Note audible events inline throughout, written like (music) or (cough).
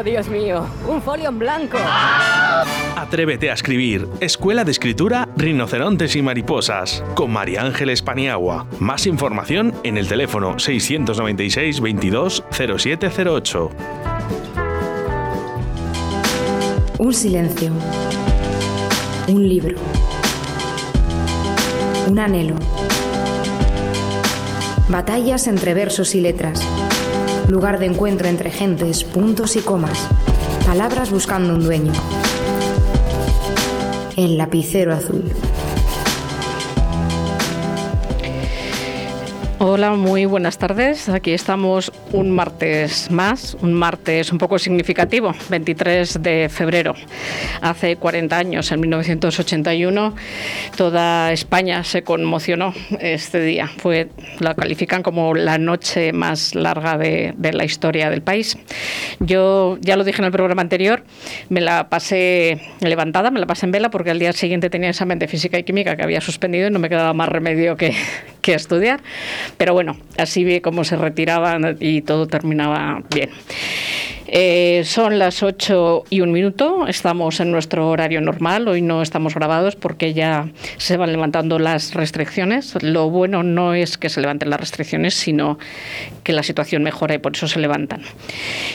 Oh, Dios mío, un folio en blanco. Atrévete a escribir. Escuela de Escritura Rinocerontes y Mariposas. Con María Ángeles Paniagua. Más información en el teléfono 696 22 0708. Un silencio. Un libro. Un anhelo. Batallas entre versos y letras. Lugar de encuentro entre gentes, puntos y comas. Palabras buscando un dueño. El lapicero azul. Hola, muy buenas tardes. Aquí estamos un martes más, un martes un poco significativo, 23 de febrero. Hace 40 años, en 1981, toda España se conmocionó este día. Fue, la califican como la noche más larga de, de la historia del país. Yo ya lo dije en el programa anterior, me la pasé levantada, me la pasé en vela porque al día siguiente tenía examen de física y química que había suspendido y no me quedaba más remedio que, que estudiar. Pero bueno, así vi cómo se retiraban y todo terminaba bien. Eh, son las 8 y un minuto, estamos en nuestro horario normal, hoy no estamos grabados porque ya se van levantando las restricciones. Lo bueno no es que se levanten las restricciones, sino que la situación mejora y por eso se levantan.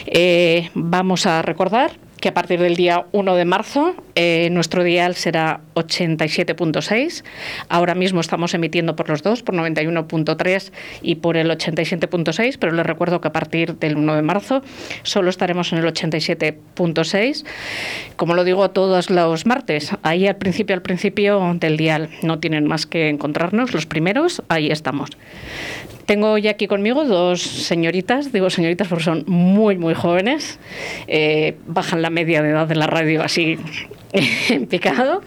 Eh, vamos a recordar que a partir del día 1 de marzo eh, nuestro dial será 87.6. Ahora mismo estamos emitiendo por los dos, por 91.3 y por el 87.6, pero les recuerdo que a partir del 1 de marzo solo estaremos en el 87.6. Como lo digo todos los martes, ahí al principio, al principio del dial, no tienen más que encontrarnos, los primeros, ahí estamos. Tengo ya aquí conmigo dos señoritas, digo señoritas porque son muy, muy jóvenes, eh, bajan la media de edad de la radio así (laughs) en picado.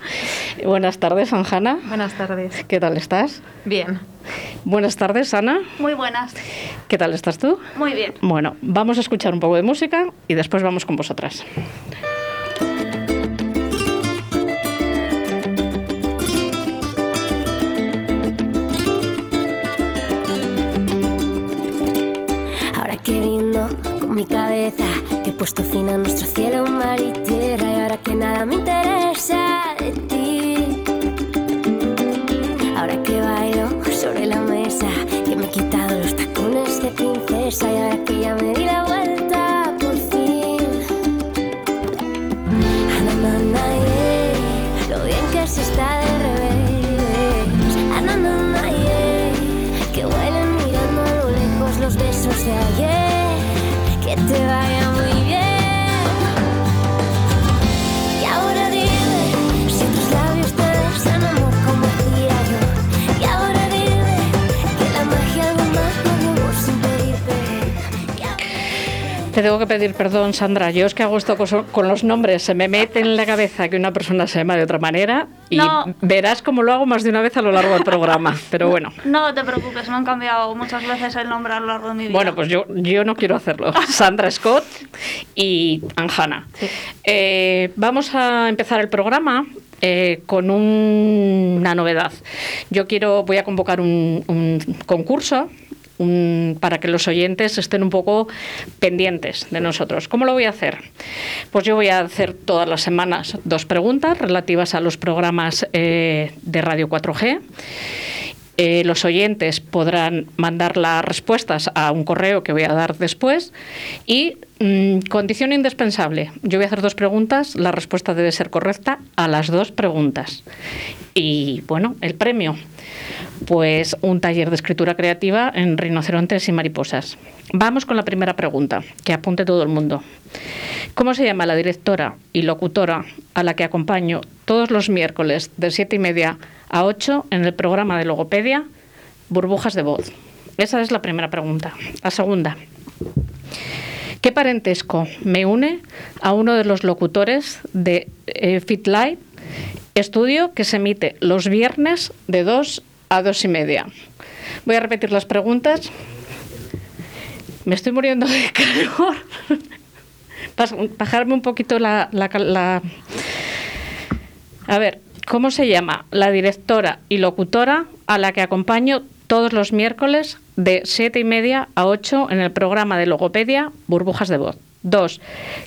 Buenas tardes, Anjana. Buenas tardes. ¿Qué tal estás? Bien. Buenas tardes, Ana. Muy buenas. ¿Qué tal estás tú? Muy bien. Bueno, vamos a escuchar un poco de música y después vamos con vosotras. Mi cabeza, que he puesto fin a nuestro cielo, mar y tierra, y ahora que nada me interesa de ti. Ahora que bailo sobre la mesa, que me he quitado los tacones de princesa, y ahora que ya me di la vuelta por fin. Ah, na, na, na, yeah, lo bien que se está de revés. Ah, na, na, na, yeah, que huelen mirando a lo lejos los besos de ayer. Que te vaya Te tengo que pedir perdón, Sandra. Yo es que hago esto con, los nombres. Se me mete en la cabeza que una persona se llama de otra manera y No. verás cómo lo hago más de una vez a lo largo del programa. Pero bueno. No te preocupes, me han cambiado muchas veces el nombre a lo largo de mi vida. Bueno, pues yo, yo no quiero hacerlo. (laughs) Sandra Scott y Anjana. Eh, vamos a empezar el programa eh, con un- una novedad. Yo quiero, voy a convocar un, un concurso para que los oyentes estén un poco pendientes de nosotros. ¿Cómo lo voy a hacer? Pues yo voy a hacer todas las semanas dos preguntas relativas a los programas eh, de Radio 4G. Eh, los oyentes podrán mandar las respuestas a un correo que voy a dar después. Y mm, condición indispensable. Yo voy a hacer dos preguntas. La respuesta debe ser correcta a las dos preguntas. Y bueno, el premio. Pues un taller de escritura creativa en rinocerontes y mariposas. Vamos con la primera pregunta, que apunte todo el mundo. ¿Cómo se llama la directora y locutora a la que acompaño todos los miércoles de siete y media a 8 en el programa de logopedia Burbujas de Voz? Esa es la primera pregunta. La segunda. ¿Qué parentesco me une a uno de los locutores de eh, Fit Live, estudio que se emite los viernes de 2 a 2 y media? Voy a repetir las preguntas. Me estoy muriendo de (laughs) calor. Bajarme un poquito la, la- A ver, ¿cómo se llama la directora y locutora a la que acompaño todos los miércoles de siete y media a 8 en el programa de logopedia Burbujas de Voz? Dos,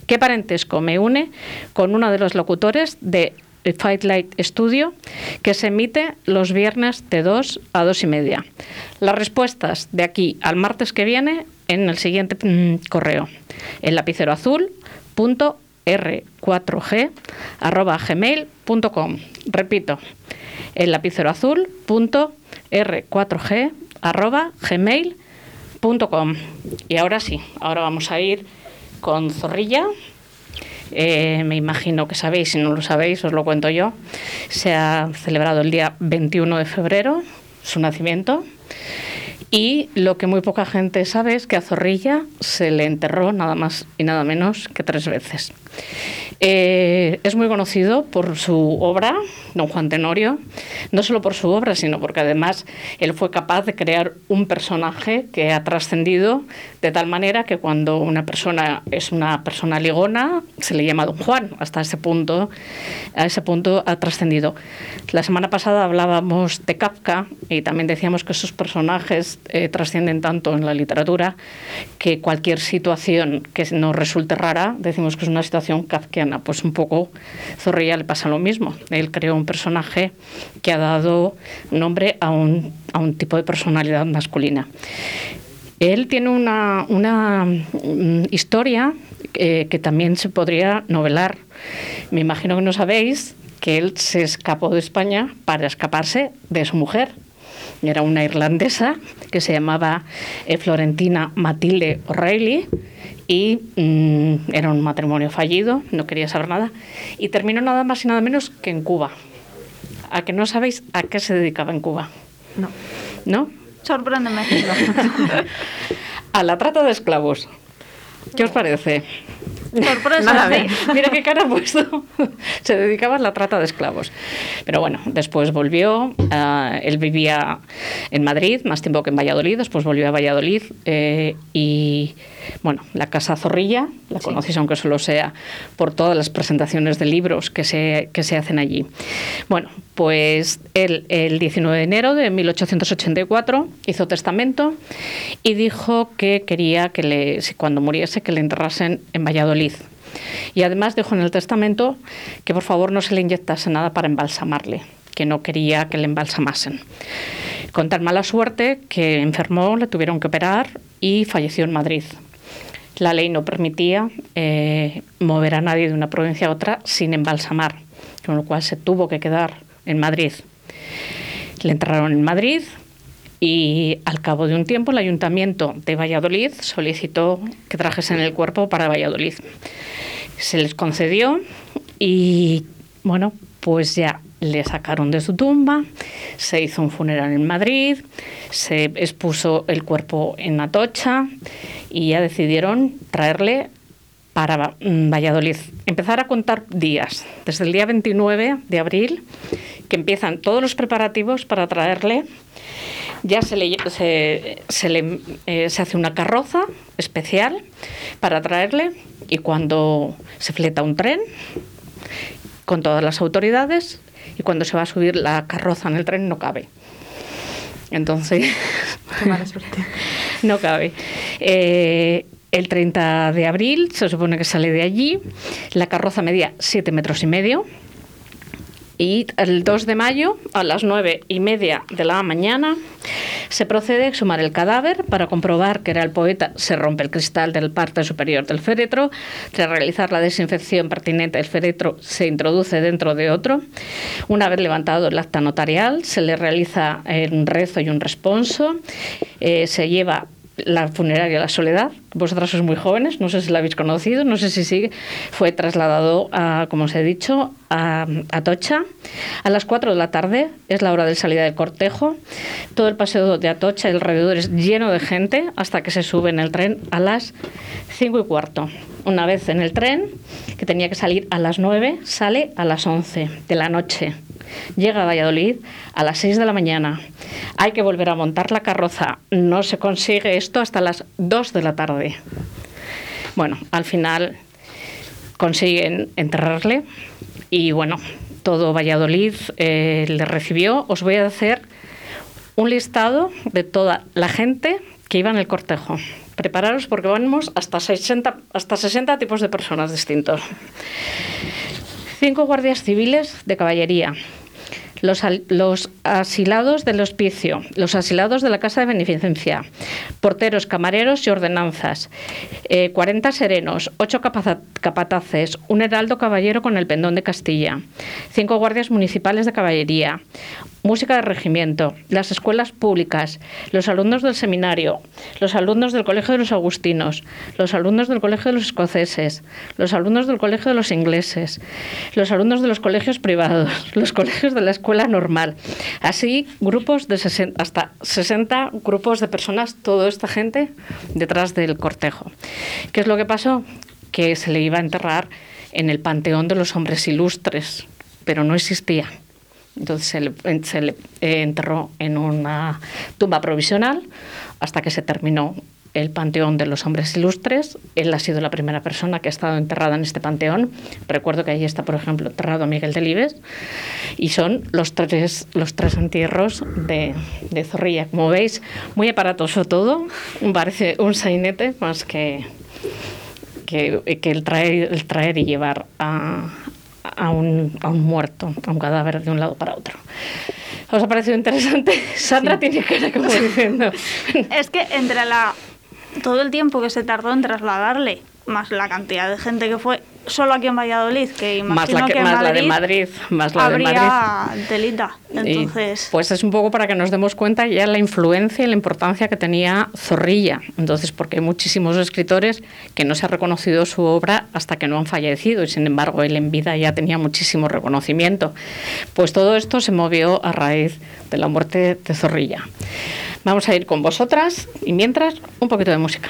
¿qué parentesco me une con uno de los locutores de Fight Studio, que se emite los viernes de 2 a 2 y media. Las respuestas de aquí al martes que viene en el siguiente mm, correo, el lapicero azul r4g gmail.com. Repito, el lapicero azul r4g gmail.com. Y ahora sí, ahora vamos a ir con Zorrilla. Eh, me imagino que sabéis, si no lo sabéis, os lo cuento yo. Se ha celebrado el día 21 de febrero su nacimiento. Y lo que muy poca gente sabe es que a Zorrilla se le enterró nada más y nada menos que tres veces. Eh, es muy conocido por su obra, don Juan Tenorio, no solo por su obra, sino porque además él fue capaz de crear un personaje que ha trascendido de tal manera que cuando una persona es una persona ligona, se le llama don Juan. Hasta ese punto, a ese punto ha trascendido. La semana pasada hablábamos de Kafka y también decíamos que esos personajes eh, trascienden tanto en la literatura que cualquier situación que nos resulte rara, decimos que es una situación kafkiana pues un poco Zorrilla le pasa lo mismo. Él creó un personaje que ha dado nombre a un, tipo de personalidad masculina. Él tiene una, mm, historia eh, que también se podría novelar. Me imagino que no sabéis que él se escapó de España para escaparse de su mujer. Era una irlandesa que se llamaba eh, Florentina Matilde O'Reilly y mm, era un matrimonio fallido, no quería saber nada, y terminó nada más y nada menos que en Cuba. ¿A que no sabéis a qué se dedicaba en Cuba? No. ¿No? Sorpréndeme. (laughs) (laughs) a la trata de esclavos. ¿Qué os parece? Sorpresa. Mira qué cara ha puesto. (laughs) Se dedicaba a la trata de esclavos. Pero bueno, después volvió. Ah, él vivía en Madrid más tiempo que en Valladolid. Después volvió a Valladolid. Eh, y bueno, la Casa Zorrilla, la conocéis aunque solo sea por todas las presentaciones de libros que se, que se hacen allí. Bueno, pues él el 19 de enero de 1884 hizo testamento y dijo que quería que cuando muriese que le enterrasen en Valladolid. Y además dijo en el testamento que por favor no se le inyectase nada para embalsamarle, que no quería que le embalsamasen. Con tal mala suerte que enfermó, le tuvieron que operar y falleció en Madrid. La ley no permitía eh, mover a nadie de una provincia a otra sin embalsamar, con lo cual se tuvo que quedar en Madrid. Le enterraron en Madrid, y al cabo de un tiempo el ayuntamiento de Valladolid solicitó que trajesen el cuerpo para Valladolid. Se les concedió y bueno, pues ya le sacaron de su tumba, se hizo un funeral en Madrid, se expuso el cuerpo en Atocha y ya decidieron traerle para Valladolid. Empezar a contar días, desde el día 29 de abril, que empiezan todos los preparativos para traerle ya se le, se, le, eh, se hace una carroza especial para traerle y cuando se fleta un tren con todas las autoridades y cuando se va a subir la carroza en el tren no cabe. Entonces, (laughs) no cabe. Eh, el 30 de abril se supone que sale de allí. La carroza medía 7 metros y medio y el 2 de mayo, a las 9 y media de la mañana, se procede a exhumar el cadáver para comprobar que era el poeta. Se rompe el cristal del parte superior del féretro. Tras realizar la desinfección pertinente del féretro, se introduce dentro de otro. Una vez levantado el acta notarial, se le realiza un rezo y un responso. Eh, se lleva la funeraria La Soledad. Vosotras sois muy jóvenes, no sé si la habéis conocido, no sé si sigue. Fue trasladado, a, como os he dicho, a Atocha. A las 4 de la tarde es la hora de salida del cortejo. Todo el paseo de Atocha y alrededor es lleno de gente hasta que se sube en el tren a las 5 y cuarto. Una vez en el tren, que tenía que salir a las 9, sale a las 11 de la noche. Llega a Valladolid a las 6 de la mañana. Hay que volver a montar la carroza. No se consigue esto hasta las 2 de la tarde. Bueno, al final consiguen enterrarle y bueno, todo Valladolid eh, le recibió. Os voy a hacer un listado de toda la gente que iba en el cortejo. Prepararos porque vamos hasta 60, hasta 60 tipos de personas distintos. Cinco guardias civiles de caballería, los, asilados del hospicio, los asilados de la Casa de Beneficencia, porteros, camareros y ordenanzas, eh, 40 serenos, 8 capataces, un heraldo caballero con el pendón de Castilla, cinco guardias municipales de caballería, música de regimiento, las escuelas públicas, los alumnos del seminario, los alumnos del Colegio de los Agustinos, los alumnos del Colegio de los Escoceses, los alumnos del Colegio de los Ingleses, los alumnos de los colegios privados, (laughs) los colegios de la escuela normal. Así, grupos de 60, hasta 60 grupos de personas, toda esta gente detrás del cortejo. ¿Qué es lo que pasó? Que se le iba a enterrar en el panteón de los hombres ilustres, pero no existía. Entonces se le, se le, enterró en una tumba provisional hasta que se terminó el panteón de los hombres ilustres. Él ha sido la primera persona que ha estado enterrada en este panteón. Recuerdo que ahí está, por ejemplo, enterrado Miguel Delibes. Y son los tres, los tres entierros de, de Zorrilla. Como veis, muy aparatoso todo. Parece un sainete más que, que, que el, traer, el traer y llevar a, a un, a un muerto, a un cadáver de un lado para otro. ¿Os ha parecido interesante? (laughs) Sandra Sí. tiene cara como diciendo. Es que entre la todo el tiempo que se tardó en trasladarle, más la cantidad de gente que fue solo aquí en Valladolid, que Más imagino la, que, que en más la de Madrid, Madrid, más la de Madrid. habría telita. Y, Entonces, pues es un poco para que nos demos cuenta ya la influencia y la importancia que tenía Zorrilla. Entonces, porque hay muchísimos escritores que no se ha reconocido su obra hasta que no han fallecido y sin embargo él en vida ya tenía muchísimo reconocimiento. Pues todo esto se movió a raíz de la muerte de Zorrilla. Vamos a ir con vosotras y mientras un poquito de música.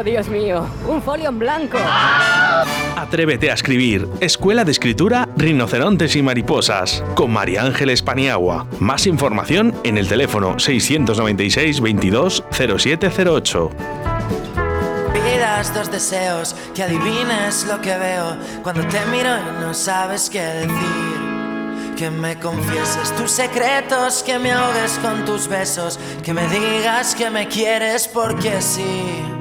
Oh, Dios mío, un folio en blanco. Atrévete a escribir. Escuela de Escritura Rinocerontes y Mariposas. Con María Ángeles Paniagua. Más información en el teléfono 696 22 0708. Pidas dos deseos, que adivines lo que veo cuando te miro y no sabes qué decir. Que me confieses tus secretos, que me ahogues con tus besos, que me digas que me quieres porque sí.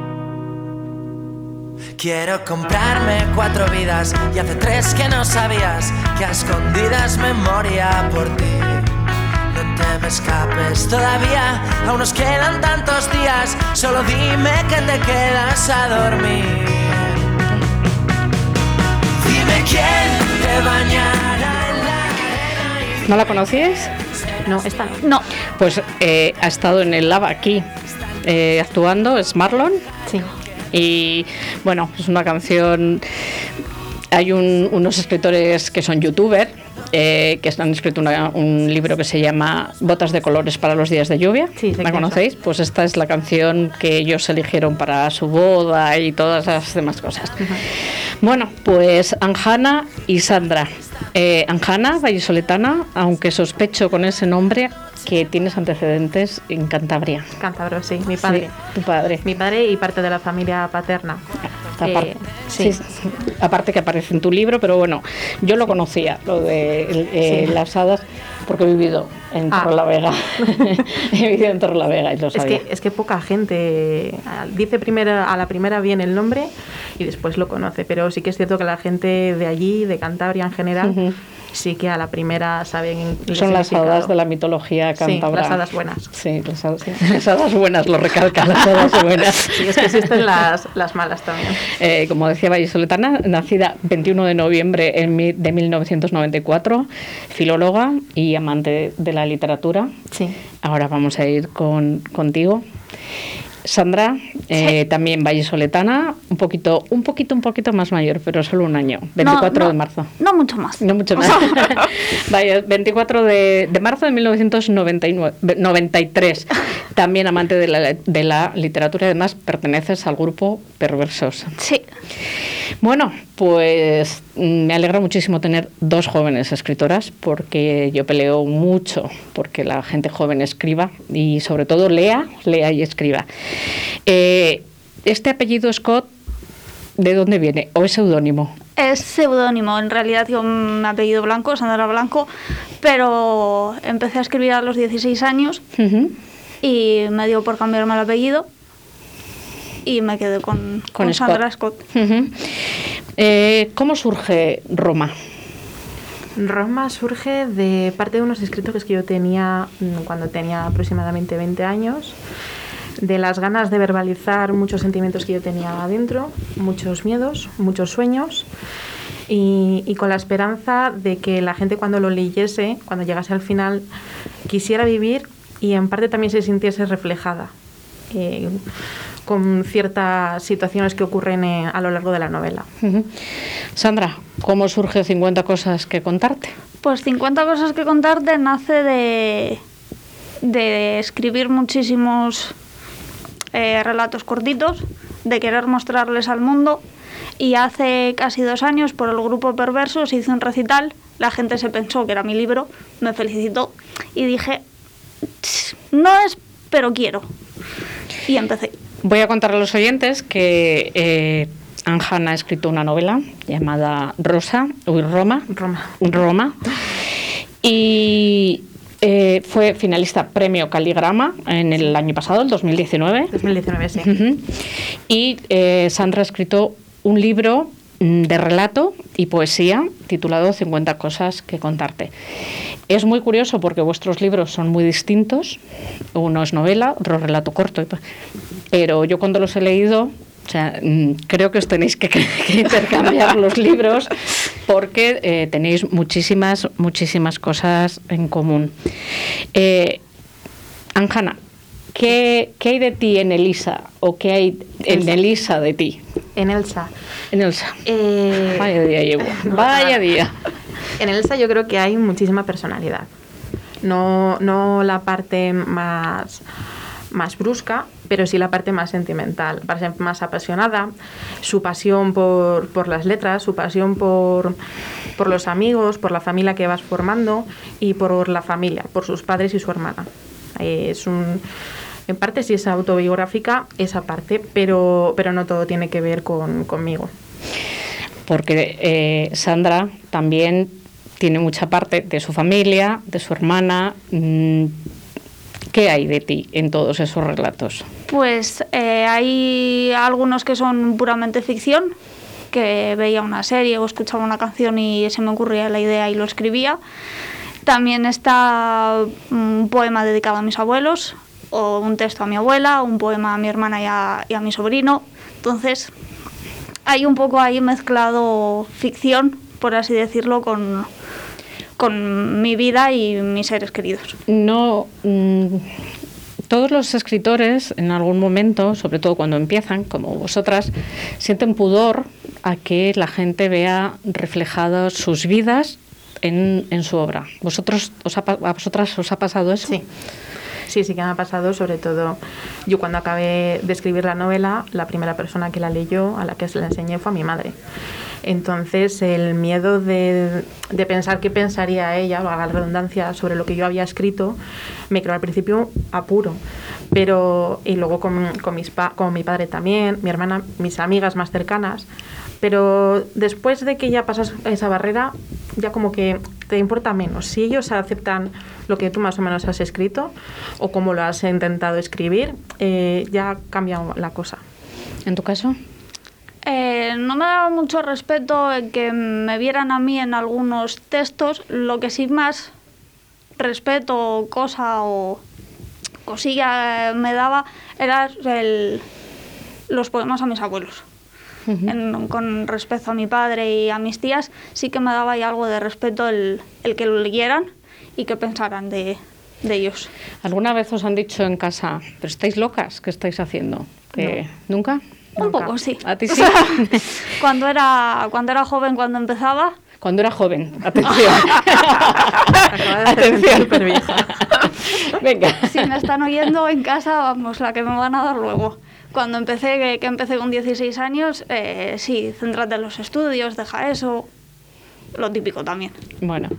Quiero comprarme cuatro vidas y hace tres que no sabías que a escondidas me moría por ti. No te me escapes todavía, aún nos quedan tantos días. Solo dime que te quedas a dormir. Dime quién te bañará en la ¿No la conocíais? No, esta no. no, Pues eh, ha estado en el Lab aquí eh, actuando, es Marlon. Sí. Y bueno, es una canción. Hay un- unos escritores que son youtubers eh, que han escrito una- un libro que se llama Botas de colores para los días de lluvia. Sí, ¿La conocéis? Pues esta es la canción que ellos eligieron para su boda y todas las demás cosas. Bueno, pues Anjana y Sandra. Eh, Anjana, vallisoletana, aunque sospecho con ese nombre que tienes antecedentes en Cantabria. Cántabro, sí, mi padre. Sí, tu padre. Mi padre y parte de la familia paterna. Eh. Sí. Sí. aparte que aparece en tu libro, pero bueno, yo lo conocía, lo de eh, Sí. las hadas, porque he vivido en Ah. Torrelavega. (laughs) he vivido en Torrelavega y lo Es sabía. que, es que poca gente ah, dice primero, a la primera bien el nombre y después lo conoce, pero sí que es cierto que la gente de allí, de Cantabria en general, sí que a la primera saben Son las hadas de la mitología Sí, cántabra. las hadas buenas. Sí, las hadas, las hadas buenas, lo recalca, las hadas (laughs) buenas. Sí, es que existen las, las malas también. Eh, como decía Vallisoletana, nacida 21 de noviembre de 1994, filóloga y amante de la literatura. Sí. Ahora vamos a ir con, contigo. Sandra, eh, también vallisoletana, un poquito, un poquito, un poquito más mayor, pero solo un año, 24 no, de marzo. No mucho más. No mucho más. (laughs) Vaya, 24 de, de marzo de 1993. También amante de la, de la literatura y además perteneces al grupo Perversos. Sí. Bueno, pues mm, me alegra muchísimo tener dos jóvenes escritoras porque yo peleo mucho porque la gente joven escriba y sobre todo lea, lea y escriba. Eh, este apellido Scott, ¿de dónde viene? ¿O es seudónimo? Es seudónimo, en realidad yo mi apellido Blanco, Sandra Blanco, pero empecé a escribir a los 16 años y me dio por cambiarme el apellido y me quedé con, Con con Scott. Sandra Scott. Eh, ¿Cómo surge Roma? Roma surge de parte de unos escritos que yo tenía mm, cuando tenía aproximadamente 20 años, de las ganas de verbalizar muchos sentimientos que yo tenía adentro, muchos miedos, muchos sueños, y, y con la esperanza de que la gente cuando lo leyese, cuando llegase al final, quisiera vivir y en parte también se sintiese reflejada. eh, con ciertas situaciones que ocurren eh, a lo largo de la novela. Sandra, ¿cómo surge 50 cosas que contarte? Pues 50 cosas que contarte nace de, de escribir muchísimos eh, relatos cortitos, de querer mostrarles al mundo. Y hace casi dos años, por el grupo Perverso, se hizo un recital. La gente se pensó que era mi libro, me felicitó y dije, "Tss, no es, pero quiero. Y empecé. Voy a contar a los oyentes que eh, Anjana ha escrito una novela llamada Rosa, uy, Roma. Roma. Roma. Y eh, fue finalista premio Caligrama en el año pasado, el 2019. 2019, sí. Y eh, Sandra ha escrito un libro mm, de relato y poesía titulado 50 cosas que contarte. Es muy curioso porque vuestros libros son muy distintos. Uno es novela, otro relato corto. Pero yo cuando los he leído, o sea, mm, creo que os tenéis que, (laughs) que intercambiar los libros porque eh, tenéis muchísimas, muchísimas cosas en común. Eh, Anjana, ¿qué, ¿qué hay de ti en Elisa? ¿O qué hay en Elsa. Elisa de ti? En Elsa. En Elsa. Eh, Vaya día llevo. (laughs) no, Vaya día. En Elsa yo creo que hay muchísima personalidad. No, no la parte más, más brusca, pero sí la parte más sentimental, más apasionada, su pasión por, por las letras, su pasión por, por los amigos, por la familia que vas formando y por la familia, por sus padres y su hermana. Es un, en parte sí es autobiográfica esa parte, pero, pero no todo tiene que ver con, conmigo. Porque eh, Sandra también tiene mucha parte de su familia, de su hermana. mm, ¿Qué hay de ti en todos esos relatos? Pues eh, hay algunos que son puramente ficción, que veía una serie o escuchaba una canción y se me ocurría la idea y lo escribía. También está un poema dedicado a mis abuelos, o un texto a mi abuela, un poema a mi hermana y a, y a mi sobrino. Entonces, hay un poco ahí mezclado ficción, por así decirlo, con, con mi vida y mis seres queridos. No. mm, todos los escritores, en algún momento, sobre todo cuando empiezan, como vosotras, sienten pudor a que la gente vea reflejadas sus vidas en, en su obra. ¿Vosotros, os ha pa- ¿A vosotras os ha pasado eso? Sí. Sí, sí que me ha pasado, sobre todo yo cuando acabé de escribir la novela, la primera persona que la leyó, a la que se la enseñé, fue mi madre. Entonces, el miedo de, pensar qué pensaría ella, valga la redundancia, sobre lo que yo había escrito, me creó al principio apuro. Pero, y luego con, con mi padre también, mi hermana, mis amigas más cercanas, Pero después de que ya pasas esa barrera, ya como que te importa menos. Si ellos aceptan lo que tú más o menos has escrito o cómo lo has intentado escribir, eh, ya cambia la cosa. ¿En tu caso? Eh, no me daba mucho respeto en que me vieran a mí en algunos textos, lo que sí más respeto, cosa o cosilla me daba era el, los poemas a mis abuelos. En- con respecto a mi padre y a mis tías, sí que me daba ahí algo de respeto el, el que lo leyeran y que pensaran de, de ellos. ¿Alguna vez os han dicho en casa, pero estáis locas? ¿Qué estáis haciendo? Que- ¿Nunca? Un poco, sí. ¿A ti (laughs) sí? cuando, era, cuando era joven, cuando empezaba, Cuando era joven, atención. Atención. súper vieja. Venga. si me están oyendo en casa, vamos, la que me van a dar luego. Cuando empecé, que, que empecé con 16 años, eh, sí, céntrate en los estudios, deja eso, lo típico también. Bueno,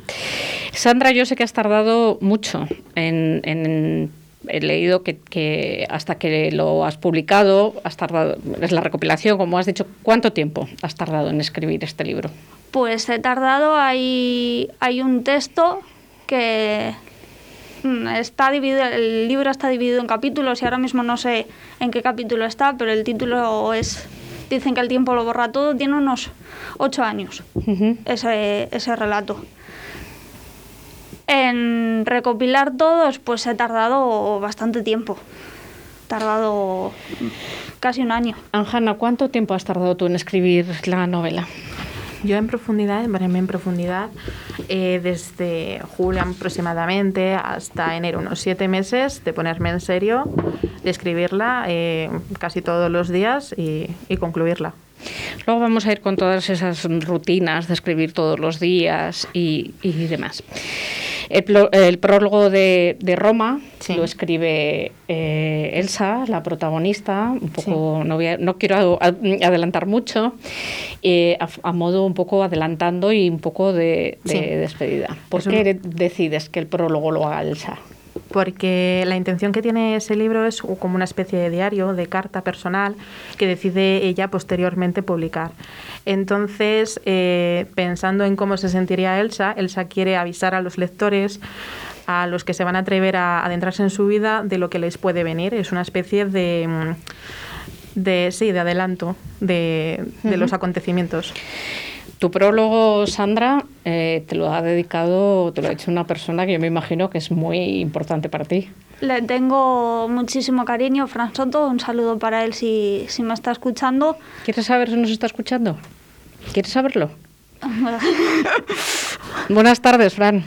Sandra, yo sé que has tardado mucho en... en- he leído que, que hasta que lo has publicado, has tardado, es la recopilación, como has dicho, ¿cuánto tiempo has tardado en escribir este libro? Pues he tardado, hay, hay un texto que está dividido, el libro está dividido en capítulos y ahora mismo no sé en qué capítulo está, pero el título es, dicen que el tiempo lo borra todo, tiene unos ocho años ese, ese relato. En recopilar todos, pues he tardado bastante tiempo. He tardado casi un año. Anjana, ¿cuánto tiempo has tardado tú en escribir la novela? Yo en profundidad, ponerme en profundidad, eh, desde julio aproximadamente hasta enero, unos siete meses de ponerme en serio, de escribirla eh, casi todos los días y concluirla. Luego vamos a ir con todas esas rutinas de escribir todos los días y, y demás. El, prólogo de, de Roma Sí. lo escribe eh, Elsa, la protagonista. Un poco, no, voy a- no quiero adelantar mucho, eh, a, a modo un poco adelantando y un poco de, de Sí. despedida. ¿Por qué decides que el prólogo lo haga Elsa? Porque la intención que tiene ese libro es como una especie de diario, de carta personal, que decide ella posteriormente publicar. Entonces, eh, pensando en cómo se sentiría Elsa, Elsa quiere avisar a los lectores, a los que se van a atrever a adentrarse en su vida, de lo que les puede venir. Es una especie de, de sí, de adelanto de, de los acontecimientos. Tu prólogo, Sandra, eh, te lo ha dedicado, te lo ha hecho una persona que yo me imagino que es muy importante para ti. Le tengo muchísimo cariño, Fran Soto. Un saludo para él si, si me está escuchando. ¿Quieres saber si nos está escuchando? ¿Quieres saberlo? (laughs) Buenas tardes, Fran.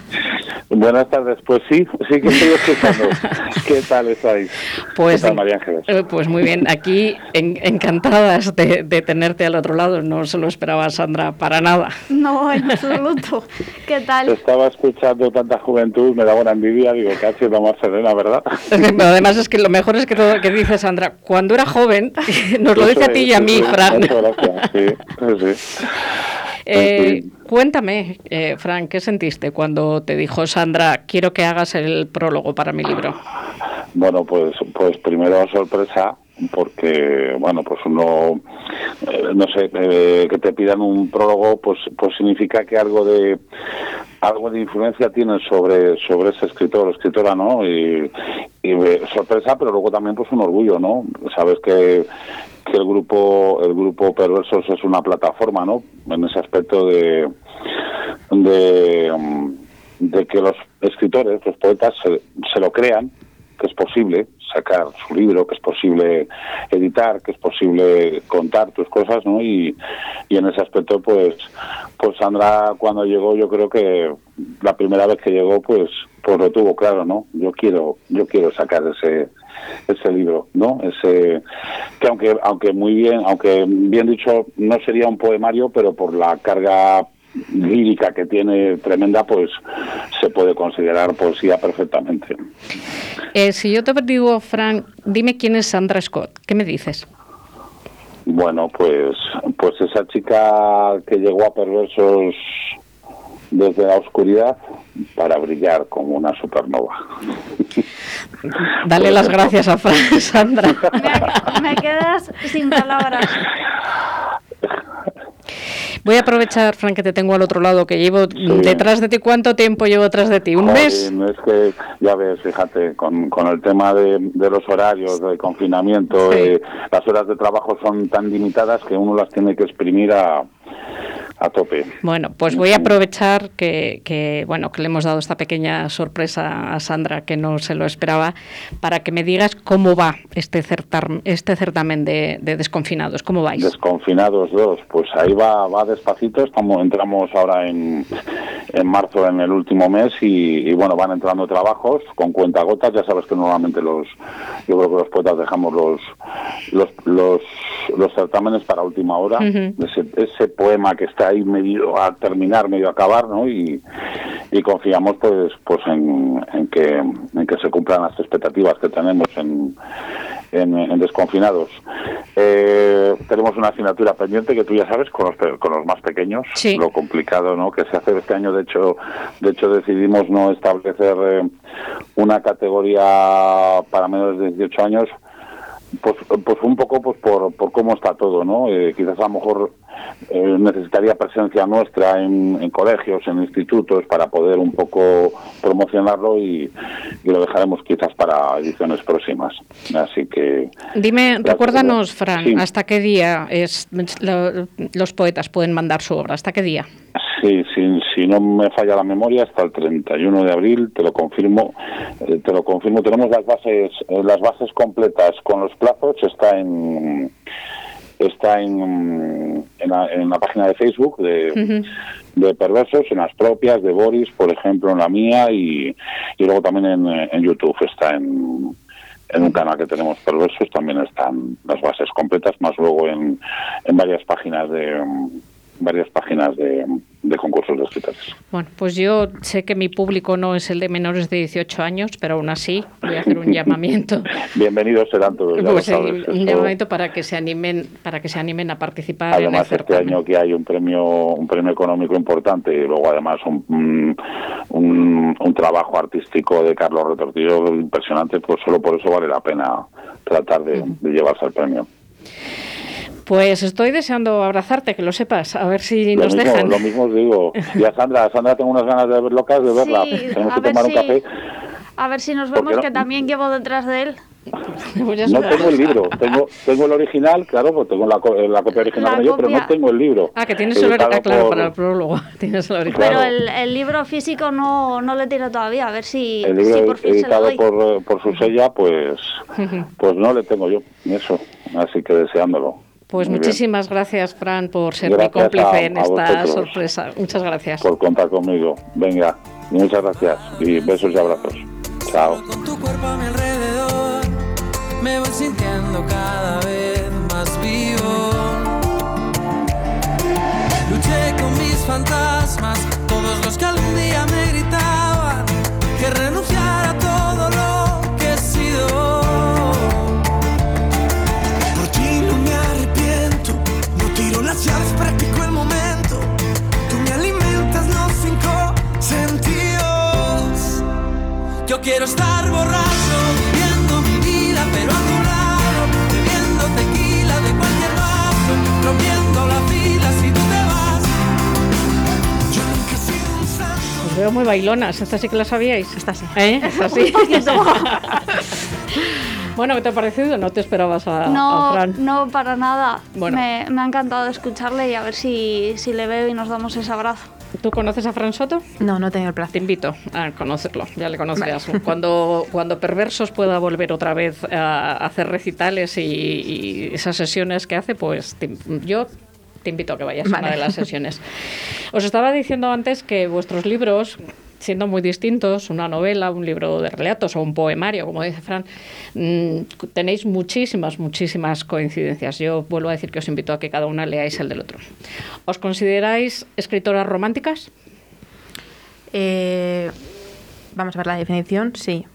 Buenas tardes, pues sí, sí que estoy escuchando. (laughs) ¿Qué tal estáis? Pues, ¿Qué tal, María Ángeles? eh, pues muy bien, aquí en- encantadas de, de tenerte al otro lado. No se lo esperaba Sandra para nada. No, en absoluto. ¿Qué tal? Estaba escuchando tanta juventud, me da buena envidia, digo, casi vamos a serena, ¿verdad? (laughs) Pero además es que lo mejor es que todo lo que dice Sandra, cuando era joven, (laughs) nos lo dice a ti y a mí, Fran. Muchas gracias, sí, sí. Eh, En fin. Cuéntame, eh, Fran, ¿qué sentiste cuando te dijo Sandra, quiero que hagas el prólogo para mi libro? Bueno, pues, pues primero sorpresa, porque, bueno, pues uno, eh, no sé, eh, que te pidan un prólogo, pues, pues significa que algo de algo de influencia tiene sobre sobre ese escritor o escritora, ¿no? Y, y, eh, sorpresa, pero luego también pues un orgullo, ¿no? Sabes que que el grupo el grupo Perversos es una plataforma, ¿no? En ese aspecto de de, mm, de que los escritores, los poetas se, se lo crean, que es posible sacar su libro, que es posible editar, que es posible contar tus cosas, ¿no? Y, y en ese aspecto, pues, pues Sandra cuando llegó, yo creo que la primera vez que llegó, pues, pues lo tuvo claro, ¿no? Yo quiero, yo quiero sacar ese ese libro, ¿no? Ese que aunque aunque muy bien, aunque bien dicho no sería un poemario, pero por la carga lírica que tiene tremenda, pues se puede considerar poesía perfectamente. Eh, si yo te digo, Fran, dime quién es Sandra Scott, ¿qué me dices? Bueno, pues, pues esa chica que llegó a perversos desde la oscuridad para brillar como una supernova. (laughs) Dale las gracias a Fran, (laughs) Sandra. Me, me quedas sin palabras. (laughs) Voy a aprovechar, Fran, que te tengo al otro lado, que llevo detrás de ti. ¿Cuánto tiempo llevo detrás de ti? ¿Un Joder, mes? Es que, ya ves, fíjate, con, con el tema de, de los horarios, de confinamiento, Sí. eh, las horas de trabajo son tan limitadas que uno las tiene que exprimir a, a tope. Bueno, pues voy a aprovechar que, que, bueno que le hemos dado esta pequeña sorpresa a Sandra que no se lo esperaba para que me digas cómo va este certar- este certamen de, de desconfinados, cómo vais. Desconfinados dos, pues ahí va, va despacito, estamos, entramos ahora en, en marzo en el último mes y, y, bueno, van entrando trabajos con cuentagotas, ya sabes que normalmente los, yo creo que los poetas dejamos los, los, los, los certámenes para última hora, Ujú. ese, ese poema que está ahí medio a terminar, medio a acabar, ¿no? Y, y confiamos pues pues en, en que en que se cumplan las expectativas que tenemos en, en, en desconfinados. Eh, tenemos una asignatura pendiente que tú ya sabes con los, con los más pequeños, lo complicado ¿no? que se hace este año. De hecho, de hecho decidimos no establecer eh, una categoría para menores de 18 años pues, pues un poco pues por, por cómo está todo, ¿no? Eh, quizás a lo mejor eh, necesitaría presencia nuestra en, en colegios, en institutos, para poder un poco promocionarlo y, y lo dejaremos quizás para ediciones próximas. Así que Dime, recuérdanos, Fran, sí. hasta qué día es, lo- los poetas pueden mandar su obra, hasta qué día. Sí, si, si no me falla la memoria, hasta el 31 de abril, te lo confirmo, eh, te lo confirmo. Tenemos las bases, eh, las bases completas con los plazos, está en está en, en, la, en la página de Facebook de, de Perversos, en las propias de Boris, por ejemplo, en la mía y, y luego también en, en YouTube está en en un canal que tenemos Perversos también están las bases completas, más luego en, en varias páginas de varias páginas de, de concursos de escritores. Bueno, pues yo sé que mi público no es el de menores de 18 años, pero aún así voy a hacer un (laughs) llamamiento. Bienvenidos serán todos, ya Pues, sabes, un llamamiento para que se animen, para que se animen a participar en el Además, este año que hay un premio, un premio económico importante y luego además un, un, un- un trabajo artístico de Carlos Retortillo impresionante, pues solo por eso vale la pena tratar de, de llevarse el premio. Pues estoy deseando abrazarte, que lo sepas, a ver si Lo nos mismo, dejan. lo mismo os digo. Y a Sandra, a Sandra tengo unas ganas de ver locas de verla. Sí, Tenemos a que ver tomar un si- café. A ver si nos ¿Por qué vemos, no? que también llevo detrás de él. (laughs) No tengo el libro, tengo, tengo el original, claro, pues tengo la, co- la copia original La de yo, pero no tengo el libro. Ah, que tienes el Editado original, claro, por- para el prólogo. (laughs) Tienes el original. Pero el, el libro físico no, no le tiro todavía, a ver si, El si libro por fin se lo editado doy. por, eh, por su sella, pues, (laughs) pues no le tengo yo, eso, así que deseándolo. Pues Muy bien. muchísimas gracias, Fran, por ser Gracias mi cómplice a- en a esta sorpresa. Muchas gracias. por contar conmigo. Venga, muchas gracias y besos y abrazos. Chao. tu cuerpo a mi alrededor, me voy sintiendo cada vez más vivo. Luché con mis fantasmas, todos los que algún día me gritaban que renunciara a todo quiero estar borracho, viviendo mi vida, pero a tu lado, bebiendo tequila de cualquier vaso, rompiendo la fila si tú te vas. Yo nunca he sido un santo. Os veo muy bailonas, esta sí que la sabíais. Esta sí. ¿Eh? Esta sí. (laughs) (laughs) Bueno, ¿qué te ha parecido? No te esperabas a, a No, Fran. no, para nada. Bueno. Me, me ha encantado escucharle y a ver si, si le veo y nos damos ese abrazo. ¿Tú conoces a Fran Soto? No, no tengo el placer. Te invito a conocerlo, ya le conocerás. Cuando, cuando Perversos pueda volver otra vez a hacer recitales y, y esas sesiones que hace, pues te- yo te invito a que vayas a una de las sesiones. Os estaba diciendo antes que vuestros libros, siendo muy distintos, una novela, un libro de relatos o un poemario, como dice Fran, mm, tenéis muchísimas, muchísimas coincidencias. Yo vuelvo a decir que os invito a que cada una leáis el del otro. ¿Os consideráis escritoras románticas? Eh, vamos a ver la definición, sí.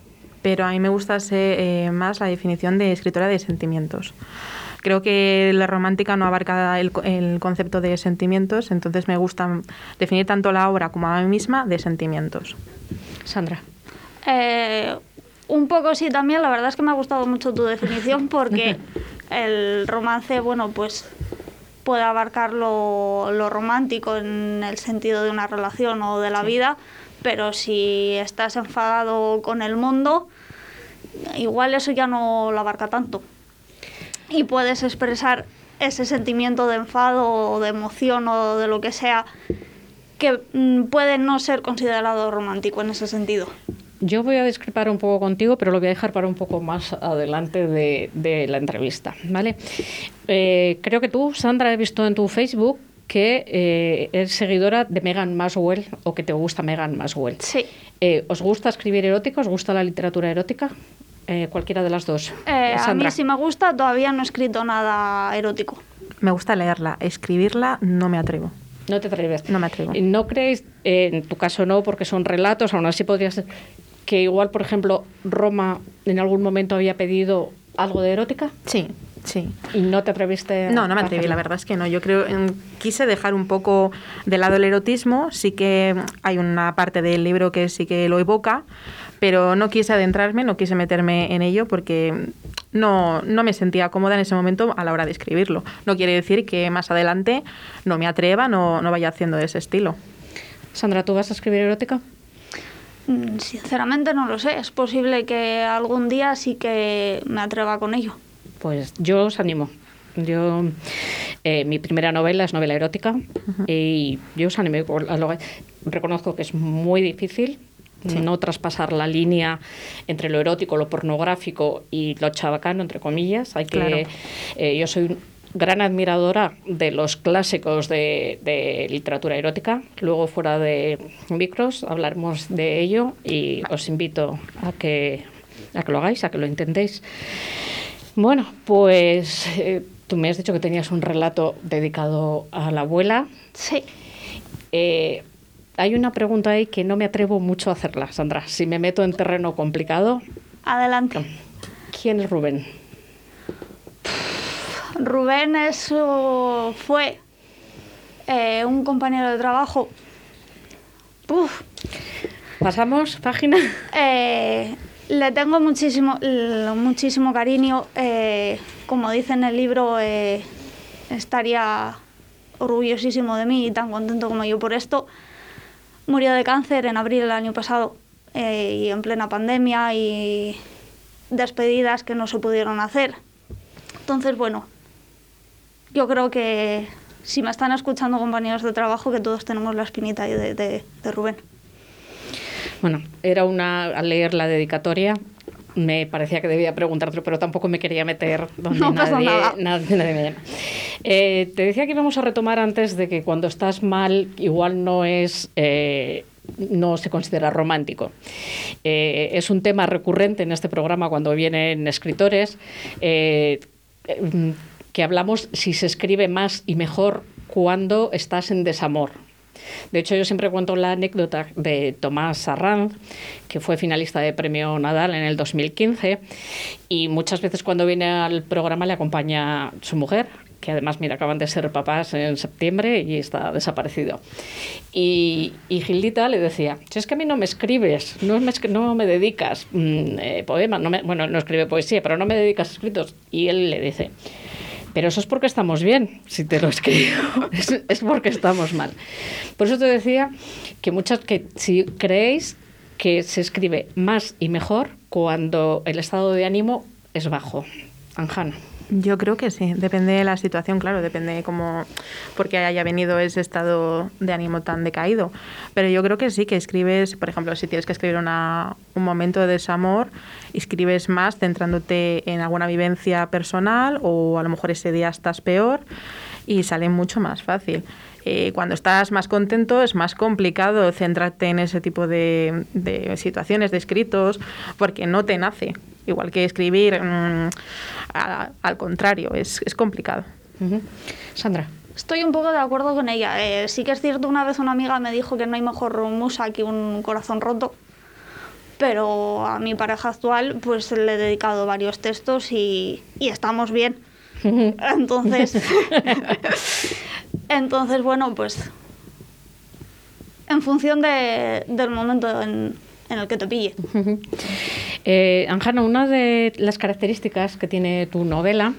Pero a mí me gusta ser, eh, más la definición de escritora de sentimientos. Creo que la romántica no abarca el, co- el concepto de sentimientos, entonces me gusta definir tanto la obra como a mí misma de sentimientos. Sandra. Eh, un poco sí también, la verdad es que me ha gustado mucho tu definición porque (laughs) el romance, bueno, pues puede abarcar lo, lo romántico en el sentido de una relación o de la vida, pero si estás enfadado con el mundo, igual eso ya no lo abarca tanto. Y puedes expresar ese sentimiento de enfado o de emoción o de lo que sea que mm, puede no ser considerado romántico en ese sentido. Yo voy a discrepar un poco contigo, pero lo voy a dejar para un poco más adelante de, de la entrevista, ¿vale? Eh, creo que tú, Sandra, he visto en tu Facebook que eh, eres seguidora de Megan Maswell o que te gusta Megan Maswell. Sí. Eh, ¿Os gusta escribir erótica? ¿Os gusta la literatura erótica? Eh, cualquiera de las dos. Eh, a mí sí me gusta, todavía no he escrito nada erótico. Me gusta leerla, escribirla no me atrevo. No te atreves. No me atrevo. ¿Y ¿No creéis, eh, en tu caso no, porque son relatos, aún así podría ser que igual, por ejemplo, Roma en algún momento había pedido algo de erótica? Sí, sí. ¿Y no te atreviste? No, no me atreví, hacerlo? la verdad es que no. Yo creo, em, quise dejar un poco de lado el erotismo, sí que hay una parte del libro que sí que lo evoca, pero no quise adentrarme, no quise meterme en ello porque no, no me sentía cómoda en ese momento a la hora de escribirlo. No quiere decir que más adelante no me atreva, no, no vaya haciendo de ese estilo. Sandra, ¿tú vas a escribir erótica? Mm, Sinceramente no lo sé, es posible que algún día sí que me atreva con ello. Pues yo os animo. Yo, eh, mi primera novela es novela erótica y yo os animo. a lo- Reconozco que es muy difícil Sí. no traspasar la línea entre lo erótico, lo pornográfico y lo chabacano, entre comillas. Hay que, Claro. eh, yo soy gran admiradora de los clásicos de, de literatura erótica. Luego, fuera de micros, hablaremos de ello y os invito a que, a que lo hagáis, a que lo intentéis. Bueno, pues eh, tú me has dicho que tenías un relato dedicado a la abuela. Sí. Eh, hay una pregunta ahí que no me atrevo mucho a hacerla, Sandra. Si me meto en terreno complicado, Adelante. ¿quién es Rubén? Rubén eso fue eh, un compañero de trabajo. Uf, ¿Pasamos página? Eh, le tengo muchísimo, muchísimo cariño. eh, como dice en el libro, eh, estaría orgullosísimo de mí y tan contento como yo por esto. Murió de cáncer en abril del año pasado eh, y en plena pandemia y despedidas que no se pudieron hacer. Entonces, bueno, yo creo que si me están escuchando compañeros de trabajo, que todos tenemos la espinita ahí de, de- de Rubén. Bueno, era una al leer la dedicatoria me parecía que debía preguntarte, pero tampoco me quería meter donde No nadie, nadie- (laughs) nadie me llama. Eh, te decía que íbamos a retomar antes de que cuando estás mal igual no es eh, no se considera romántico. Eh, es un tema recurrente en este programa cuando vienen escritores. eh, que hablamos si se escribe más y mejor cuando estás en desamor. De hecho, yo siempre cuento la anécdota de Tomás Arranz, que fue finalista de Premio Nadal en el 2015, y muchas veces cuando viene al programa le acompaña su mujer, que además, mira, acaban de ser papás en septiembre y está desaparecido. Y, y Gildita le decía, si es que a mí no me escribes, no me, no me dedicas mm, eh, poemas, no bueno, no escribe poesía, pero no me dedicas escritos. Y él le dice, pero eso es porque estamos bien, si te lo escribo, (laughs) es, es porque estamos mal. Por eso te decía que muchas, que si creéis que se escribe más y mejor cuando el estado de ánimo es bajo. Anjana. Yo creo que sí, depende de la situación, claro, depende de cómo, porque haya venido ese estado de ánimo tan decaído. Pero yo creo que sí, que escribes, por ejemplo, si tienes que escribir una, un momento de desamor, escribes más centrándote en alguna vivencia personal o a lo mejor ese día estás peor y sale mucho más fácil. Eh, cuando estás más contento es más complicado centrarte en ese tipo de, de situaciones, de escritos, porque no te nace. Igual que escribir, mm, a- al contrario, es, es complicado. Sandra. Estoy un poco de acuerdo con ella. Eh, sí que es cierto, una vez una amiga me dijo que no hay mejor musa que un corazón roto. Pero a mi pareja actual, pues le he dedicado varios textos y, y estamos bien. Entonces, (laughs) entonces bueno, pues en función de- del momento en, en el que te pille. Eh, Anjana, una de las características que tiene tu novela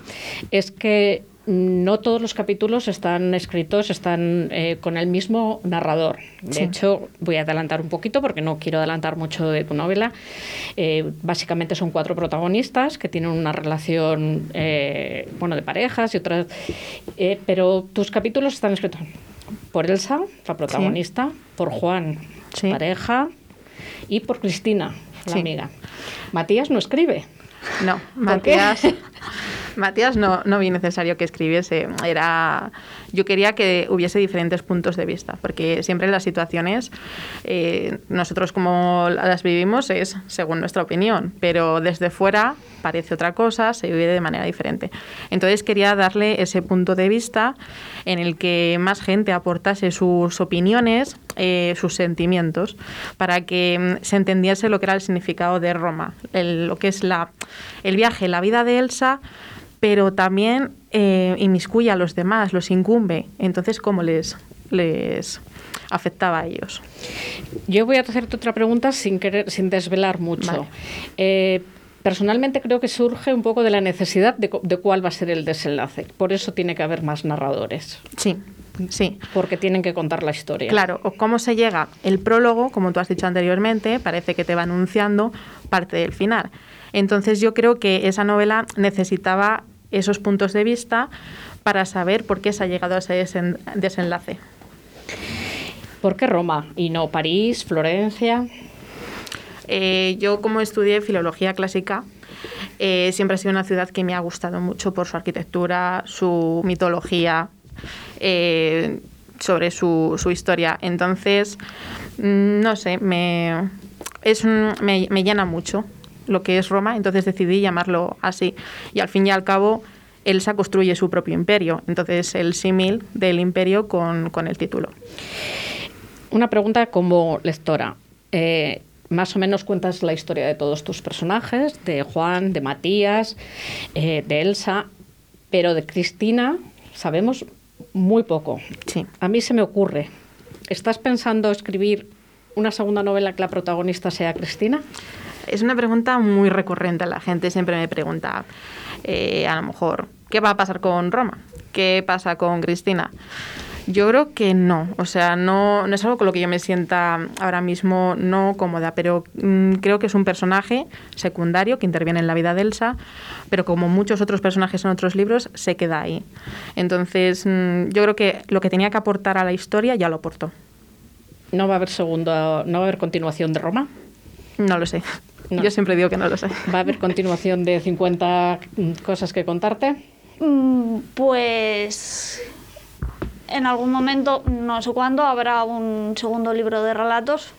es que no todos los capítulos están escritos, están eh, con el mismo narrador. De Sí. hecho, voy a adelantar un poquito porque no quiero adelantar mucho de tu novela. Eh, básicamente son cuatro protagonistas que tienen una relación, eh, bueno, de parejas y otras, eh, pero tus capítulos están escritos por Elsa, la protagonista, por Juan, pareja, y por Cristina, la Sí. amiga. Matías no escribe. No. Matías, Matías no, no vi necesario que escribiese. Era, yo quería que hubiese diferentes puntos de vista, porque siempre las situaciones, eh, nosotros como las vivimos es según nuestra opinión, pero desde fuera parece otra cosa, se vive de manera diferente. Entonces quería darle ese punto de vista en el que más gente aportase sus opiniones, eh, sus sentimientos, para que mm, se entendiese lo que era el significado de Roma, el- lo que es la, el viaje, la vida de Elsa, pero también eh, inmiscuye a los demás, los incumbe. Entonces, ¿cómo les, les afectaba a ellos? Yo voy a hacerte otra pregunta sin querer, sin desvelar mucho. Vale. Eh, personalmente creo que surge un poco de la necesidad de, de cuál va a ser el desenlace. Por eso tiene que haber más narradores. Sí, sí. Porque tienen que contar la historia. Claro, o cómo se llega. El prólogo, como tú has dicho anteriormente, parece que te va anunciando parte del final. Entonces yo creo que esa novela necesitaba esos puntos de vista para saber por qué se ha llegado a ese desen- desenlace. ¿Por qué Roma y no París, Florencia? Eh, yo como estudié filología clásica, eh, siempre ha sido una ciudad que me ha gustado mucho por su arquitectura, su mitología, eh, sobre su, su historia. Entonces, mm, no sé, me, es me, me llena mucho lo que es Roma, entonces decidí llamarlo así. Y al fin y al cabo, Elsa construye su propio imperio, entonces el símil del imperio con, con el título. Una pregunta como lectora. Eh, más o menos cuentas la historia de todos tus personajes, de Juan, de Matías, eh, de Elsa, pero de Cristina sabemos muy poco. Sí. A mí se me ocurre. ¿Estás pensando escribir una segunda novela que la protagonista sea Cristina? Es una pregunta muy recurrente. La gente siempre me pregunta, eh, a lo mejor, ¿qué va a pasar con Roma? ¿Qué pasa con Cristina? Yo creo que no, o sea, no, no es algo con lo que yo me sienta ahora mismo no cómoda, pero mm, creo que es un personaje secundario que interviene en la vida de Elsa, pero como muchos otros personajes en otros libros, se queda ahí. Entonces, mm, yo creo que lo que tenía que aportar a la historia ya lo aportó. ¿No va a haber segunda, no va a haber continuación de Roma? No lo sé. No. Yo siempre digo que no lo sé. ¿Va a haber (laughs) continuación de 50 cosas que contarte? Mm, Pues en algún momento, no sé cuándo, habrá un segundo libro de relatos.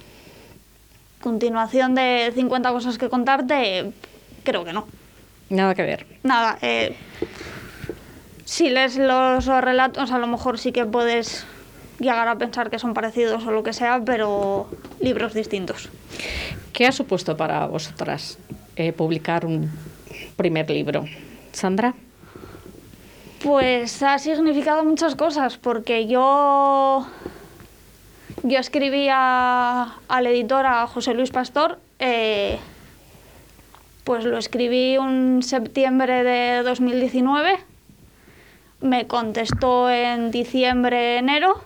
Continuación de 50 cosas que contarte, creo que no. Nada que ver. Nada, eh, si lees los relatos, a lo mejor sí que puedes llegar a pensar que son parecidos o lo que sea, pero libros distintos. ¿Qué ha supuesto para vosotras eh, publicar un primer libro? Sandra. Pues ha significado muchas cosas, porque yo, yo escribí a- al editor, a José Luis Pastor, eh, pues lo escribí un septiembre de 2019, me contestó en diciembre, enero,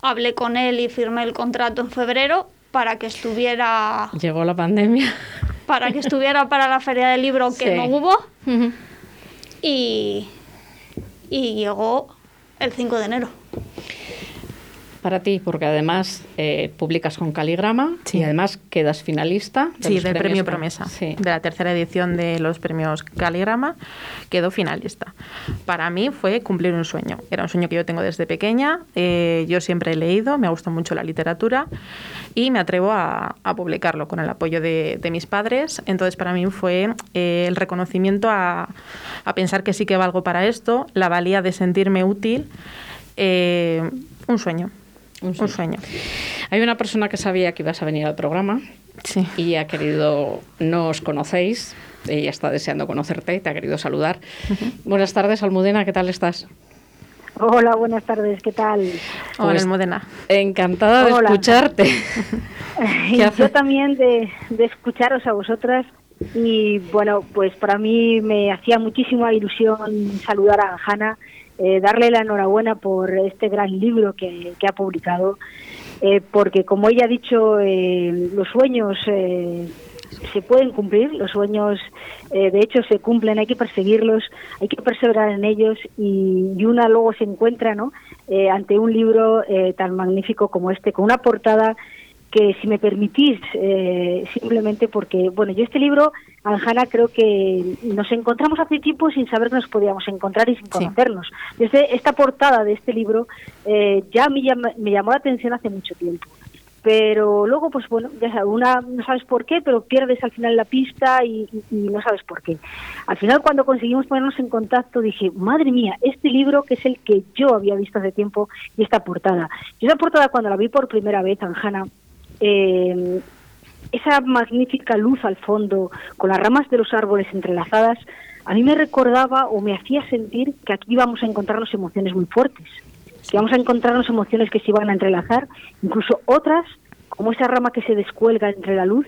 hablé con él y firmé el contrato en febrero para que estuviera Llegó la pandemia. para que estuviera para la feria del libro que Sí. no hubo y, y llegó el 5 de enero. Para ti, porque además eh, publicas con Caligrama y además quedas finalista. de Sí, del premio Promesa, Sí. de la tercera edición de los premios Caligrama, quedó finalista. Para mí fue cumplir un sueño. Era un sueño que yo tengo desde pequeña. eh, yo siempre he leído, me gusta mucho la literatura y me atrevo a, a publicarlo con el apoyo de, de mis padres. Entonces, para mí fue eh, el reconocimiento a, a pensar que sí que valgo para esto, la valía de sentirme útil. eh, un sueño. Un sueño. Hay una persona que sabía que ibas a venir al programa y ha querido, no os conocéis, ella está deseando conocerte y te ha querido saludar. Buenas tardes, Almudena, ¿qué tal estás? Hola, buenas tardes, ¿qué tal? Hola, Pues, Almudena. Encantada de Hola. escucharte. (laughs) Yo también de, de escucharos a vosotras Y bueno, pues para mí me hacía muchísima ilusión saludar a Hanna, eh, darle la enhorabuena por este gran libro que, que ha publicado, eh, porque como ella ha dicho, eh, los sueños eh, se pueden cumplir, los sueños eh, de hecho se cumplen, hay que perseguirlos, hay que perseverar en ellos y, y una luego se encuentra ¿no? Eh, ante un libro eh, tan magnífico como este, con una portada que si me permitís, eh, simplemente porque, bueno, yo este libro, Anjana, creo que nos encontramos hace tiempo sin saber que nos podíamos encontrar y sin conocernos. Desde esta portada de este libro eh, ya me, me llamó la atención hace mucho tiempo pero luego pues bueno ya sabes, una no sabes por qué pero pierdes al final la pista y, no sabes por qué. Al final cuando conseguimos ponernos en contacto dije madre mía este libro que es el que yo había visto hace tiempo y esta portada yo esa portada cuando la vi por primera vez Anjana eh, esa magnífica luz al fondo con las ramas de los árboles entrelazadas a mí me recordaba o me hacía sentir que aquí íbamos a encontrarnos emociones muy fuertes que vamos a encontrarnos emociones que se iban a entrelazar, incluso otras, como esa rama que se descuelga entre la luz,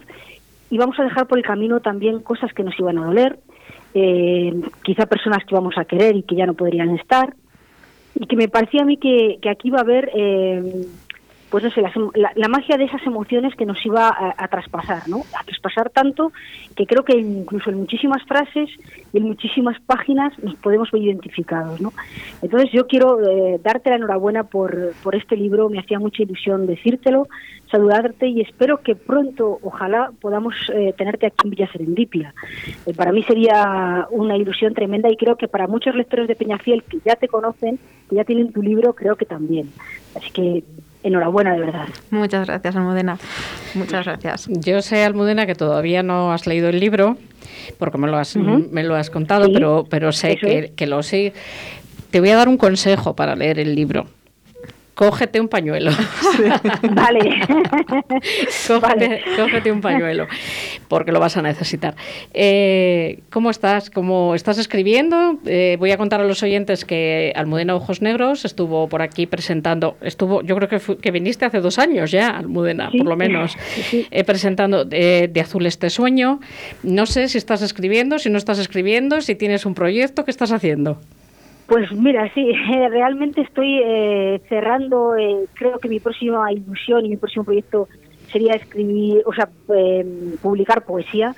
y vamos a dejar por el camino también cosas que nos iban a doler, eh, quizá personas que vamos a querer y que ya no podrían estar, y que me parecía a mí que, que aquí iba a haber, eh, pues no sé, la, la magia de esas emociones que nos iba a, a traspasar, ¿no? A traspasar tanto que creo que incluso en muchísimas frases y en muchísimas páginas nos podemos ver identificados, ¿no? Entonces yo quiero eh, darte la enhorabuena por, por este libro, me hacía mucha ilusión decírtelo, saludarte y espero que pronto, ojalá, podamos eh, tenerte aquí en Villa Serendipia. Eh, para mí sería una ilusión tremenda y creo que para muchos lectores de Peñafiel que ya te conocen, que ya tienen tu libro, creo que también. Así que enhorabuena de verdad. Muchas gracias, Almudena. Muchas gracias. Yo sé, Almudena, que todavía no has leído el libro, porque me lo has, me lo has contado, Sí, pero, pero sé que, es. que lo sí. Te voy a dar un consejo para leer el libro. Cógete un pañuelo. (laughs) vale. cógete, cógete un pañuelo, porque lo vas a necesitar. Eh, ¿Cómo estás? ¿Cómo estás escribiendo? Eh, voy a contar a los oyentes que Almudena Ojos Negros estuvo por aquí presentando, estuvo, yo creo que, que viniste hace dos años ya, Almudena, Sí. por lo menos, eh, presentando eh, De Azul este sueño. No sé si estás escribiendo, si no estás escribiendo, si tienes un proyecto, ¿qué estás haciendo? Pues mira, sí, (laughs) realmente estoy eh, cerrando, eh, creo que mi próxima ilusión y mi próximo proyecto sería escribir, o sea, eh, publicar poesía,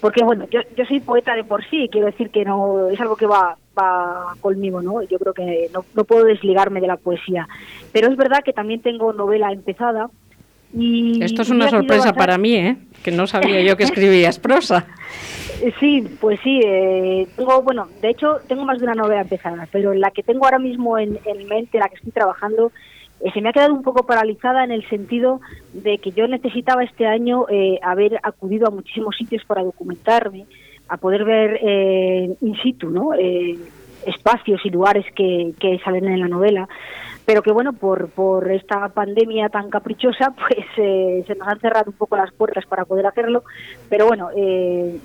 porque bueno, yo, yo soy poeta de por sí, quiero decir que no es algo que va, va conmigo, ¿no? Yo creo que no, no puedo desligarme de la poesía, pero es verdad que también tengo novela empezada y... Esto es una sorpresa bastante- para mí, ¿eh? Que no sabía yo que escribías prosa. Eh, Sí, pues sí. eh, tengo, bueno, de hecho, tengo más de una novela empezada, pero la que tengo ahora mismo en, en mente, la que estoy trabajando, eh, se me ha quedado un poco paralizada en el sentido de que yo necesitaba este año eh, haber acudido a muchísimos sitios para documentarme, a poder ver eh, in situ, ¿no? Espacios y lugares que, que salen en la novela pero que bueno por por esta pandemia tan caprichosa (laughs) pues eh, se nos han cerrado un poco las puertas para poder hacerlo pero bueno eh,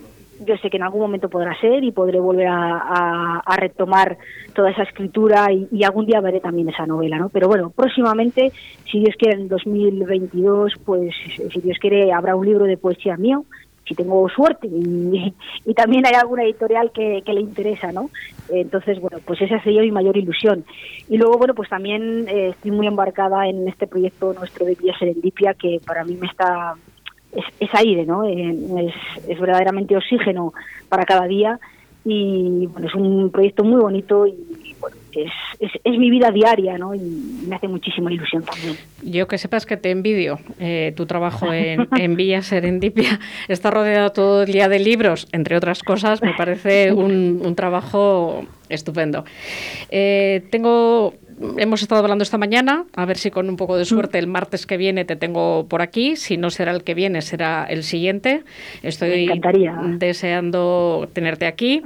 yo sé que en algún momento podrá ser y podré volver a, a- a retomar toda esa escritura y, y algún día veré también esa novela, ¿no? Pero bueno, próximamente, si Dios quiere, en 2022, pues si Dios quiere, habrá un libro de poesía mío, si tengo suerte y, (laughs) y también hay alguna editorial que, le interesa, ¿no? Entonces, bueno, pues esa sería mi mayor ilusión. Y luego, bueno, pues también eh, estoy muy embarcada en este proyecto nuestro de Villa Serendipia, que para mí me está es, es aire, ¿no? Es, es verdaderamente oxígeno para cada día y bueno, es un proyecto muy bonito y bueno, es, es, es mi vida diaria, ¿no? Y me hace muchísima ilusión también. Yo que sepas que te envidio. Eh, tu trabajo en, en Villa Serendipia (laughs) está rodeado todo el día de libros, entre otras cosas. Me parece un, un trabajo estupendo. Eh, tengo. Hemos estado hablando esta mañana, a ver si con un poco de suerte el martes que viene te tengo por aquí, si no será el que viene, será el siguiente. Estoy deseando tenerte aquí.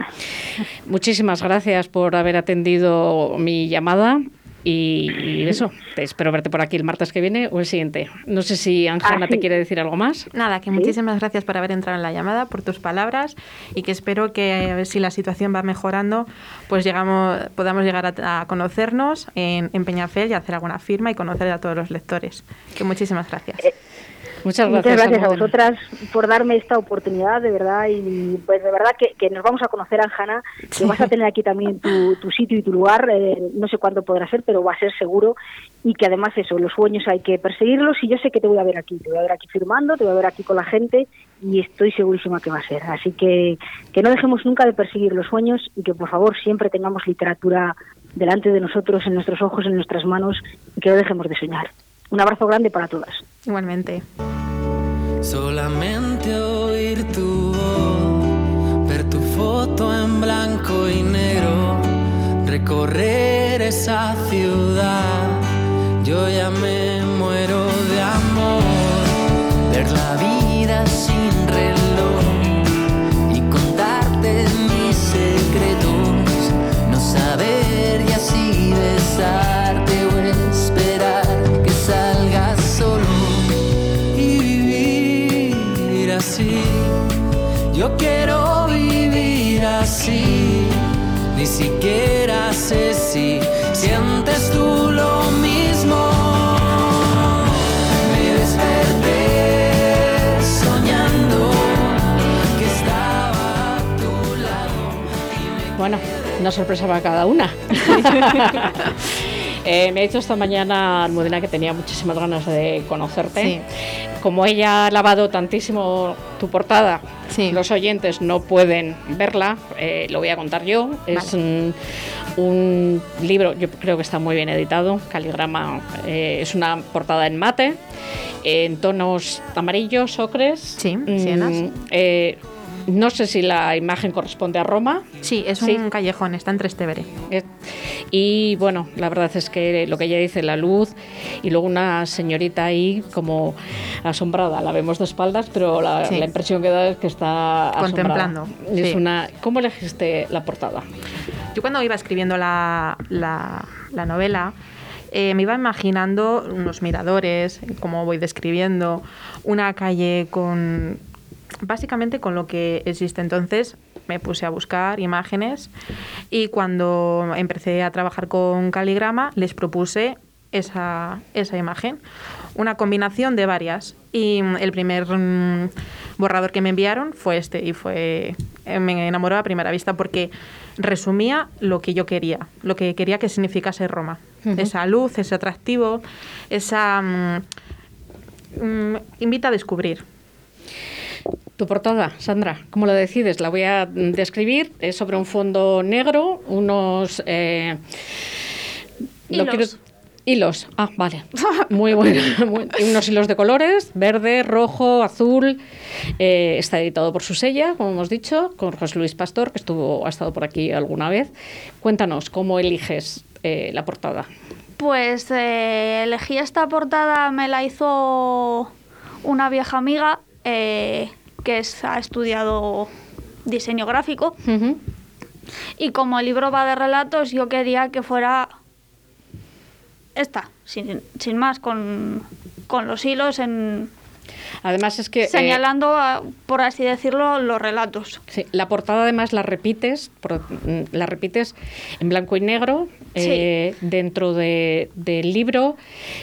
Muchísimas gracias por haber atendido mi llamada y, y eso, te espero verte por aquí el martes que viene o el siguiente. No sé si Ángela Ah, te sí. quiere decir algo más. Nada, que muchísimas gracias por haber entrado en la llamada, por tus palabras y que espero que a ver si la situación va mejorando, pues llegamos, podamos llegar a, a conocernos en, en Peñafel y hacer alguna firma y conocer a todos los lectores. Que muchísimas gracias. Muchas Muchas gracias, gracias a vosotras por darme esta oportunidad, de verdad, y pues de verdad que, que nos vamos a conocer, Anjana, que vas a tener aquí también tu, tu sitio y tu lugar, eh, no sé cuándo podrá ser, pero va a ser seguro, y que además eso, los sueños hay que perseguirlos, y yo sé que te voy a ver aquí, te voy a ver aquí firmando, te voy a ver aquí con la gente, y estoy segurísima que va a ser. Así que que no dejemos nunca de perseguir los sueños, y que por favor siempre tengamos literatura delante de nosotros, en nuestros ojos, en nuestras manos, y que no dejemos de soñar. Un abrazo grande para todas. Igualmente. Solamente oír tu voz, ver tu foto en blanco y negro, recorrer esa ciudad. Yo ya me muero de amor, ver la vida sin reloj Yo quiero vivir así. Ni siquiera sé si sientes tú lo mismo. Me desperté soñando que estaba a tu lado. Bueno, una sorpresa para cada una. (laughs) Eh, me ha dicho esta mañana Almudena que tenía muchísimas ganas de conocerte. Como ella ha lavado tantísimo tu portada, los oyentes no pueden verla, eh, lo voy a contar yo. Es un, un libro, yo creo que está muy bien editado, caligrama, eh, es una portada en mate, en tonos amarillos, ocres. Sí, sienas. No sé si la imagen corresponde a Roma. Sí, es un callejón, está en Trastevere. Eh, Y bueno, la verdad es que lo que ella dice, la luz, y luego una señorita ahí como asombrada, la vemos de espaldas, pero la, Sí. la impresión que da es que está. Contemplando, Es sí. una, ¿Cómo elegiste la portada? Yo cuando iba escribiendo la, la- la novela, eh, me iba imaginando unos miradores, cómo voy describiendo, una calle con básicamente con lo que existe. Entonces me puse a buscar imágenes y cuando empecé a trabajar con caligrama les propuse esa, esa imagen, una combinación de varias. Y mm, el primer mm, borrador que me enviaron fue este y fue eh, me enamoró a primera vista porque resumía lo que yo quería, lo que quería que significase Roma. Esa luz, ese atractivo, esa mm, mm, invita a descubrir. Tu portada, Sandra, ¿cómo la decides? La voy a describir. Es sobre un fondo negro, unos... eh, Hilos. quiero- Hilos, ah, vale. (laughs) Muy bueno. Muy- unos hilos de colores, verde, rojo, azul. Eh, está editado por su sella, como hemos dicho, con José Luis Pastor, que estuvo, ha estado por aquí alguna vez. Cuéntanos, ¿cómo eliges eh, la portada? Pues elegí esta portada, me la hizo una vieja amiga eh, que es- ha estudiado diseño gráfico. Y como el libro va de relatos, yo quería que fuera esta, sin, sin más, con, con los hilos en, Además es que... eh, señalando, a- por así decirlo, los relatos. Sí, la portada además la repites, por- la repites en blanco y negro eh, dentro de- del libro,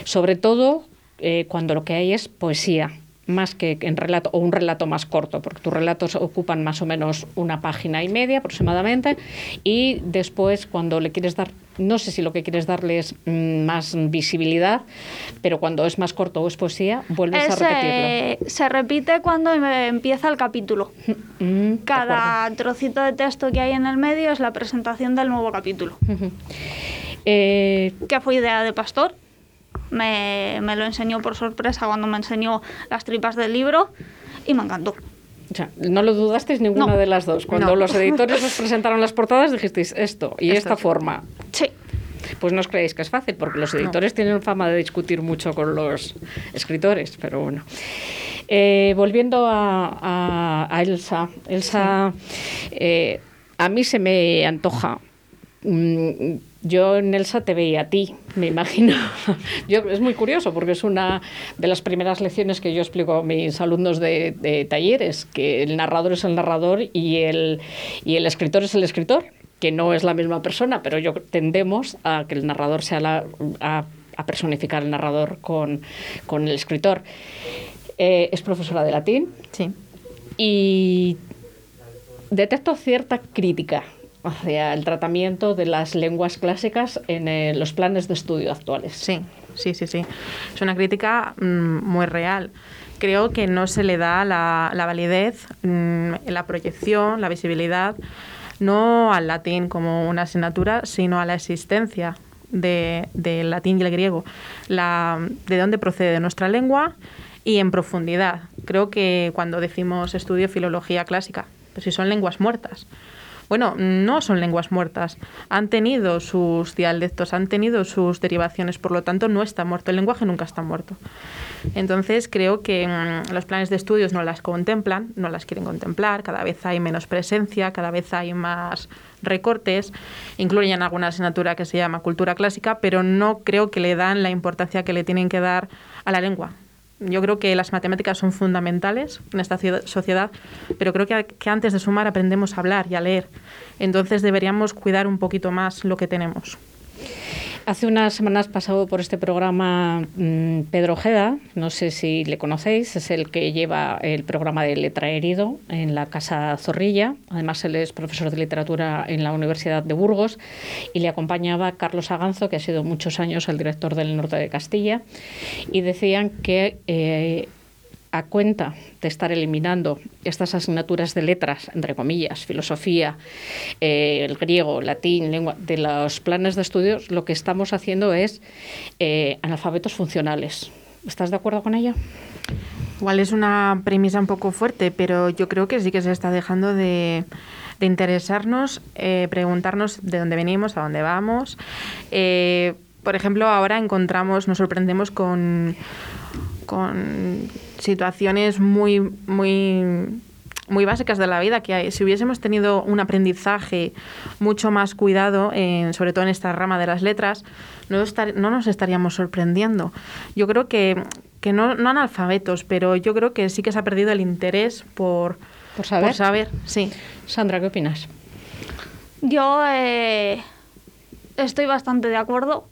sobre todo eh, cuando lo que hay es poesía más que en relato o un relato más corto, porque tus relatos ocupan más o menos una página y media aproximadamente, y después cuando le quieres dar, no sé si lo que quieres darle es mm, más visibilidad, pero cuando es más corto o es poesía, vuelves a repetirlo. se repite cuando em- empieza el capítulo. Mm, de Cada trocito de texto que hay en el medio es la presentación del nuevo capítulo. Eh, que fue idea de Pastor. Me, me lo enseñó por sorpresa cuando me enseñó las tripas del libro y me encantó. O sea, no lo dudasteis ninguna No. de las dos. Cuando No. los editores os presentaron las portadas dijisteis esto y Esto. esta forma. Sí. Pues no os creéis que es fácil, porque los No. editores tienen fama de discutir mucho con los escritores, pero bueno. Eh, volviendo a, a- a Elsa. Elsa, eh, a mí se me antoja. Mm, Yo en Elsa te veía a ti, me imagino. (laughs) Yo, es muy curioso porque es una de las primeras lecciones que yo explico a mis alumnos de, de talleres, que el narrador es el narrador y el, y el escritor es el escritor, que no es la misma persona, pero yo tendemos a que el narrador sea la, a, a personificar el narrador con, con el escritor. Eh, es profesora de latín. Sí. Y detecto cierta crítica hacia el tratamiento de las lenguas clásicas en eh, los planes de estudio actuales. Sí, sí, sí, sí. Es una crítica mm, muy real. Creo que no se le da la, la validez, mm, la proyección, la visibilidad, no al latín como una asignatura, sino a la existencia de- del latín y el griego, la, de dónde procede nuestra lengua y en profundidad. Creo que cuando decimos estudio filología clásica, pues si son lenguas muertas. Bueno, no son lenguas muertas. Han tenido sus dialectos, han tenido sus derivaciones, por lo tanto no está muerto. El lenguaje nunca está muerto. Entonces creo que mm, los planes de estudios no las contemplan, no las quieren contemplar, cada vez hay menos presencia, cada vez hay más recortes, incluyen alguna asignatura que se llama cultura clásica, pero no creo que le dan la importancia que le tienen que dar a la lengua. Yo creo que las matemáticas son fundamentales en esta sociedad, pero creo que antes de sumar aprendemos a hablar y a leer. Entonces deberíamos cuidar un poquito más lo que tenemos. Hace unas semanas pasado por este programa mm, Pedro Ojeda, no sé si le conocéis, es el que lleva el programa de Letra Herido en la Casa Zorrilla. Además, él es profesor de literatura en la Universidad de Burgos y le acompañaba Carlos Aganzo, que ha sido muchos años el director del norte de Castilla. Y decían que eh, a cuenta de estar eliminando estas asignaturas de letras, entre comillas, filosofía, eh, el griego, latín, lengua, de los planes de estudios, lo que estamos haciendo es eh, analfabetos funcionales. ¿Estás de acuerdo con ella? Igual es una premisa un poco fuerte, pero yo creo que sí que se está dejando de, de interesarnos, eh, preguntarnos de dónde venimos, a dónde vamos. Por ejemplo, ahora encontramos, nos sorprendemos con, con situaciones muy, muy, muy básicas de la vida que hay. Si hubiésemos tenido un aprendizaje mucho más cuidado, en- sobre todo en esta rama de las letras, no, estar- no nos estaríamos sorprendiendo. Yo creo que, que no, no analfabetos, pero yo creo que sí que se ha perdido el interés por, por saber. Por saber, sí. Sandra, ¿qué opinas? Yo eh, estoy bastante de acuerdo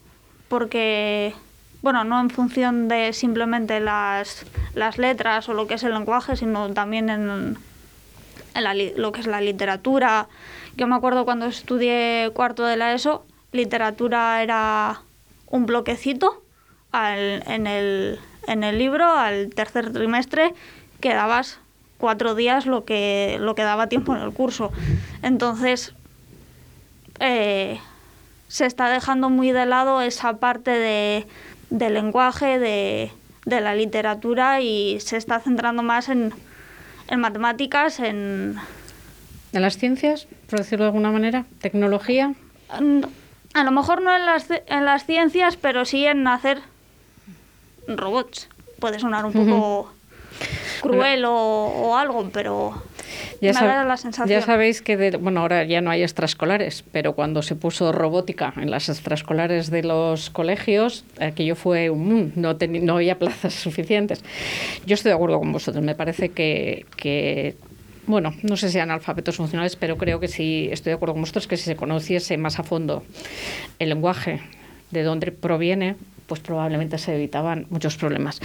porque, bueno, no en función de simplemente las, las letras o lo que es el lenguaje, sino también en, en la lo que es la literatura. Yo me acuerdo cuando estudié cuarto de la ESO, literatura era un bloquecito al- en, el, en el libro, al tercer trimestre, quedabas cuatro días lo que, lo que daba tiempo en el curso. Entonces, eh, se está dejando muy de lado esa parte de, del lenguaje, de, de la literatura y se está centrando más en, en matemáticas, en... ¿En las ciencias, por decirlo de alguna manera? ¿Tecnología? A lo mejor no en las, en las ciencias, pero sí en hacer robots. Puede sonar un poco cruel o, o algo, pero Ya, me sab- da la sensación. ya sabéis que, de- bueno, ahora ya no hay extraescolares, pero cuando se puso robótica en las extraescolares de los colegios, aquello fue un no, no había plazas suficientes. Yo estoy de acuerdo con vosotros, me parece que, que, bueno, no sé si sean alfabetos funcionales, pero creo que sí, estoy de acuerdo con vosotros, que si se conociese más a fondo el lenguaje, de dónde proviene, pues probablemente se evitaban muchos problemas.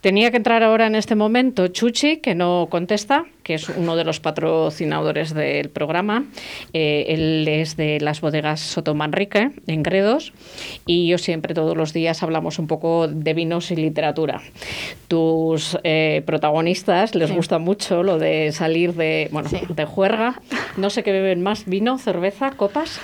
Tenía que entrar ahora en este momento Chuchi, que no contesta, que es uno de los patrocinadores del programa. Eh, él es de las bodegas Soto Manrique, en Gredos, y yo siempre, todos los días, hablamos un poco de vinos y literatura. Tus eh, protagonistas les Sí. gusta mucho lo de salir de, bueno, de juerga. No sé qué beben más, vino, cerveza, copas.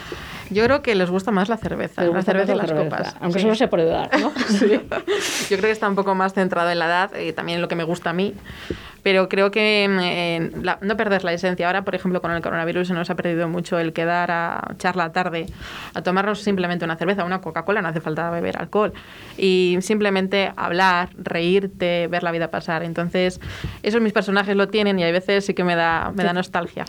Yo creo que les gusta más la cerveza, Les la cerveza y las cerveza, copas. aunque sí. solo sea por edad, ¿no? (laughs) Sí. Yo creo que está un poco más centrado en la edad y también en lo que me gusta a mí. Pero creo que mm, eh, la- no perder la esencia. Ahora, por ejemplo, con el coronavirus se nos ha perdido mucho el quedar a echar la tarde, a tomarnos simplemente una cerveza, una Coca-Cola, no hace falta beber alcohol. Y simplemente hablar, reírte, ver la vida pasar. Entonces, esos mis personajes lo tienen y hay veces sí que me da, me da nostalgia.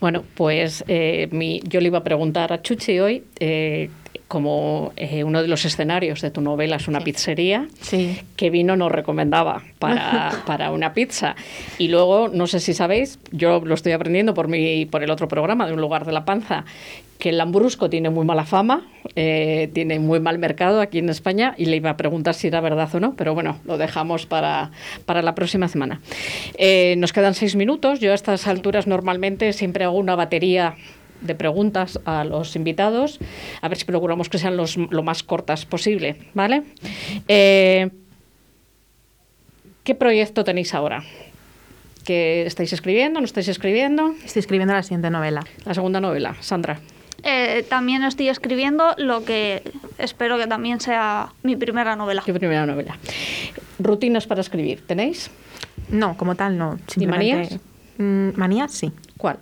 Bueno, pues eh, mi- yo le iba a preguntar a Chuchi hoy. eh, como eh, uno de los escenarios de tu novela es una pizzería, Sí. que vino nos recomendaba para, (laughs) para una pizza. Y luego, no sé si sabéis, yo lo estoy aprendiendo por, mi, por el otro programa de Un lugar de la panza, que el lambrusco tiene muy mala fama, eh, tiene muy mal mercado aquí en España y le iba a preguntar si era verdad o no, pero bueno, lo dejamos para, para la próxima semana. Eh, nos quedan seis minutos, yo a estas alturas normalmente siempre hago una batería de preguntas a los invitados, a ver si procuramos que sean los, lo más cortas posible, ¿vale? Eh, ¿Qué proyecto tenéis ahora? ¿Que estáis escribiendo? ¿No estáis escribiendo? Estoy escribiendo la siguiente novela. La segunda novela, Sandra. Eh, también estoy escribiendo lo que espero que también sea mi primera novela. Tu primera novela. Rutinas para escribir, ¿tenéis? No, como tal no. ¿Y manías? Mm, manías sí. ¿Cuál?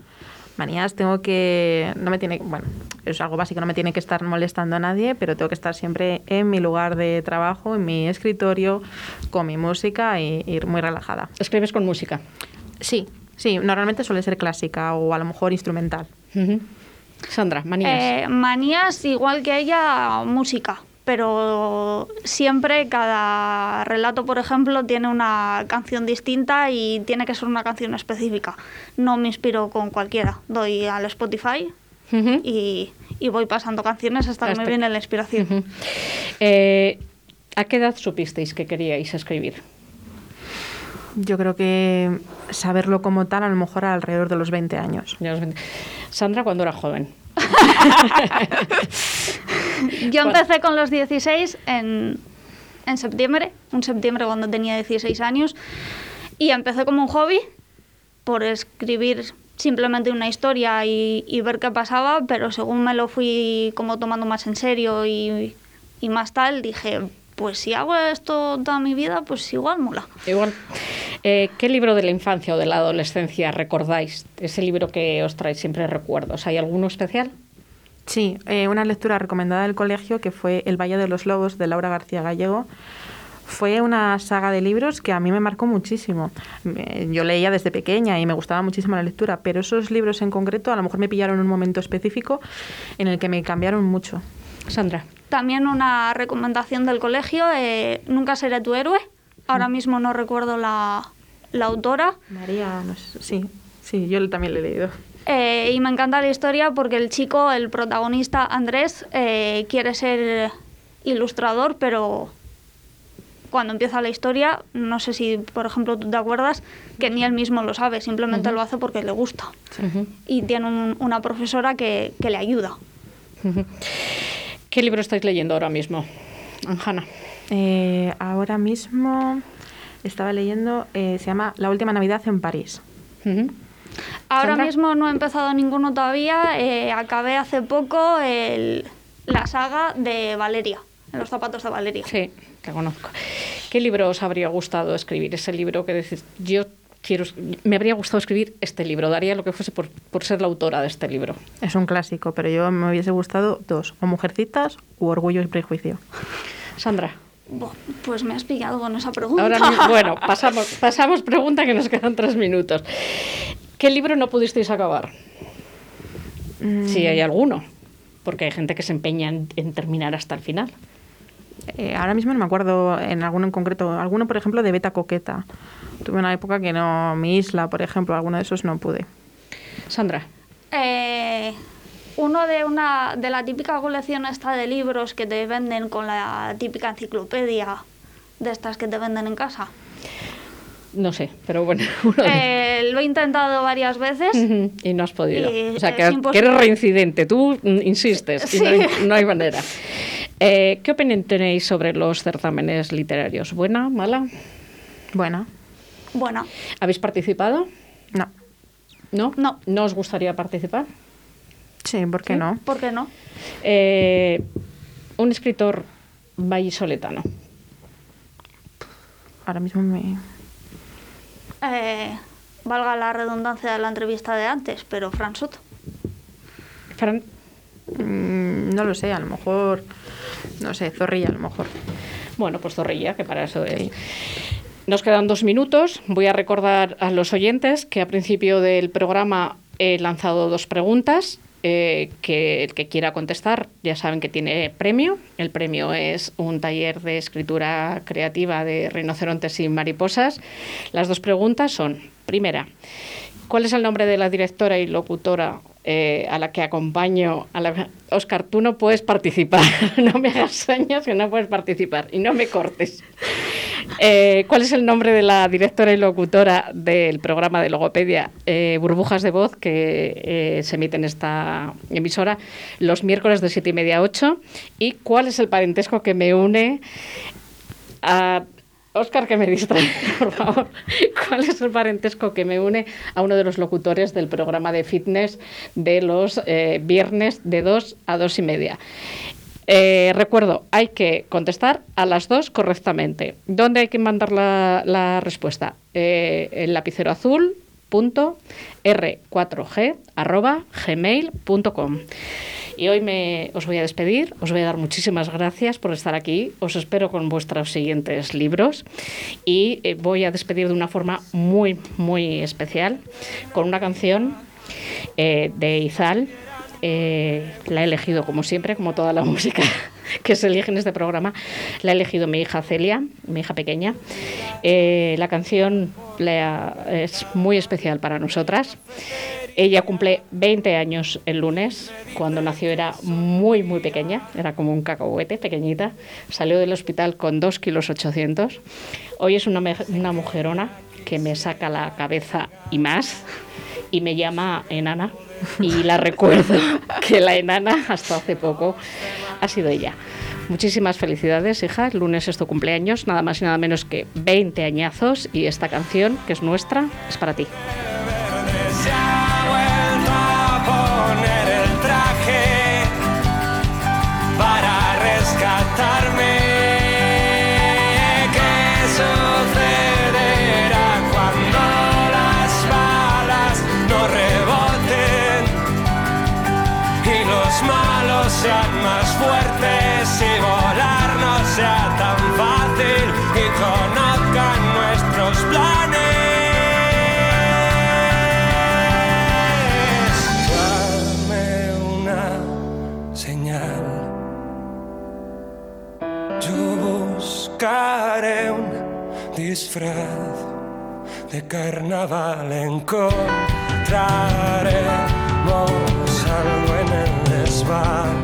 Manías tengo que... No me tiene... Bueno, es algo básico, no me tiene que estar molestando a nadie, pero tengo que estar siempre en mi lugar de trabajo, en mi escritorio, con mi música y ir muy relajada. ¿Escribes con música? Sí, sí. Normalmente suele ser clásica o a lo mejor instrumental. Sandra, manías. Eh, manías, igual que ella, música. Pero siempre cada relato, por ejemplo, tiene una canción distinta y tiene que ser una canción específica. No me inspiro con cualquiera. Doy al Spotify y, y voy pasando canciones hasta que me viene la inspiración. Eh, ¿A qué edad supisteis que queríais escribir? Yo creo que saberlo como tal a lo mejor alrededor de los 20 años. Sandra cuando era joven. (laughs) (laughs) Yo empecé con los 16 en, en septiembre, un septiembre cuando tenía 16 años, y empecé como un hobby por escribir simplemente una historia y, y ver qué pasaba, pero según me lo fui como tomando más en serio y, y más tal, dije, pues si hago esto toda mi vida, pues igual mola. Igual. Eh, ¿Qué libro de la infancia o de la adolescencia recordáis? Ese libro que os trae siempre recuerdos. ¿Hay alguno especial? Sí, eh, una lectura recomendada del colegio que fue El Valle de los Lobos de Laura García Gallego. Fue una saga de libros que a mí me marcó muchísimo. Yo leía desde pequeña y me gustaba muchísimo la lectura, pero esos libros en concreto a lo mejor me pillaron en un momento específico en el que me cambiaron mucho. Sandra. También una recomendación del colegio, eh, Nunca seré tu héroe. Ahora mismo no recuerdo la, la autora. María, no sé, sí, sí, yo también lo he leído. Eh, y me encanta la historia porque el chico, el protagonista Andrés, eh, quiere ser ilustrador, pero cuando empieza la historia, no sé si, por ejemplo, tú te acuerdas, que ni él mismo lo sabe, simplemente Ujú. lo hace porque le gusta. Y tiene un- una profesora que, que le ayuda. ¿Qué libro estáis leyendo ahora mismo? Anjana. Eh, ahora mismo estaba leyendo, eh, se llama La última Navidad en París. Ahora Sandra. mismo no he empezado ninguno todavía. eh, acabé hace poco el- la saga de Valeria, en los zapatos de Valeria. Sí, que conozco. ¿Qué libro os habría gustado escribir? Ese libro que decís, yo quiero, me habría gustado escribir este libro, daría lo que fuese por, por ser la autora de este libro. Es un clásico, pero yo me hubiese gustado dos, o Mujercitas u Orgullo y Prejuicio. Sandra. Pues me has pillado con esa pregunta. Ahora bueno, (laughs) pasamos, pasamos pregunta que nos quedan tres minutos. ¿Qué libro no pudisteis acabar? Si hay alguno, porque hay gente que se empeña en, en terminar hasta el final. Eh, ahora mismo no me acuerdo en alguno en concreto. Alguno, por ejemplo, de Beta Coqueta. Tuve una época que no, mi isla, por ejemplo, alguno de esos no pude. Sandra. Eh, uno de una de la típica colección esta de libros que te venden con la típica enciclopedia de estas que te venden en casa. No sé, pero bueno. (laughs) uno de- Eh, lo he intentado varias veces. Y no has podido. Y o sea, que, eres reincidente. Tú mm, insistes y no, hay, Sí. (laughs) no hay manera. Eh, ¿Qué opinión tenéis sobre los certámenes literarios? ¿Buena? ¿Mala? Buena. Bueno, ¿Habéis participado? No. ¿No? No. ¿No os gustaría participar? Sí, ¿por qué ¿Sí? no? ¿por qué no? Eh, un escritor vallisoletano. Ahora mismo me... Eh, valga la redundancia de la entrevista de antes, pero Fran Soto. Fran, Mm, no lo sé, a lo mejor... No sé, Zorrilla a lo mejor. Bueno, pues Zorrilla, que para eso es. Nos quedan dos minutos. Voy a recordar a los oyentes que a principio del programa he lanzado dos preguntas. Eh, que el que quiera contestar ya saben que tiene premio. El premio es un taller de escritura creativa de rinocerontes y mariposas. Las dos preguntas son, primera, ¿cuál es el nombre de la directora y locutora eh, a la que acompaño, a la... Oscar, tú no puedes participar, (laughs) no me hagas señas que no puedes participar y no me cortes. Eh, ¿Cuál es el nombre de la directora y locutora del programa de logopedia eh, Burbujas de Voz que eh, se emite en esta emisora los miércoles de 7 y media a 8? ¿Y cuál es el parentesco que me une a Oscar, que me distrae, (laughs) por favor. ¿Cuál es el parentesco que me une a uno de los locutores del programa de fitness de los viernes de 2 a 2 y media? Eh, recuerdo, hay que contestar a las dos correctamente. ¿Dónde hay que mandar la, respuesta? Eh, el lapicero azul punto r4g arroba y hoy me, os voy a despedir, os voy a dar muchísimas gracias por estar aquí, os espero con vuestros siguientes libros y eh, voy a despedir de una forma muy, muy especial con una canción eh, de Izal. Eh, la he elegido como siempre, como toda la (laughs) música que se elige en este programa, la ha elegido mi hija Celia, mi hija pequeña. Eh, la canción la- es muy especial para nosotras. Ella cumple 20 años el lunes. Cuando nació era muy, muy pequeña. Era como un cacahuete, pequeñita. Salió del hospital con 2 kilos 800. Hoy es una, una mujerona que me saca la cabeza y más. Y me llama enana. Y la recuerdo (laughs) que la enana hasta hace poco ha sido ella. Muchísimas felicidades, hija. El lunes es tu cumpleaños, nada más y nada menos que 20 añazos. Y esta canción, que es nuestra, es para ti. Disfraz de carnaval. Encontraremos algo en el desván.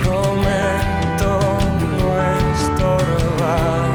Prometo no estorbar.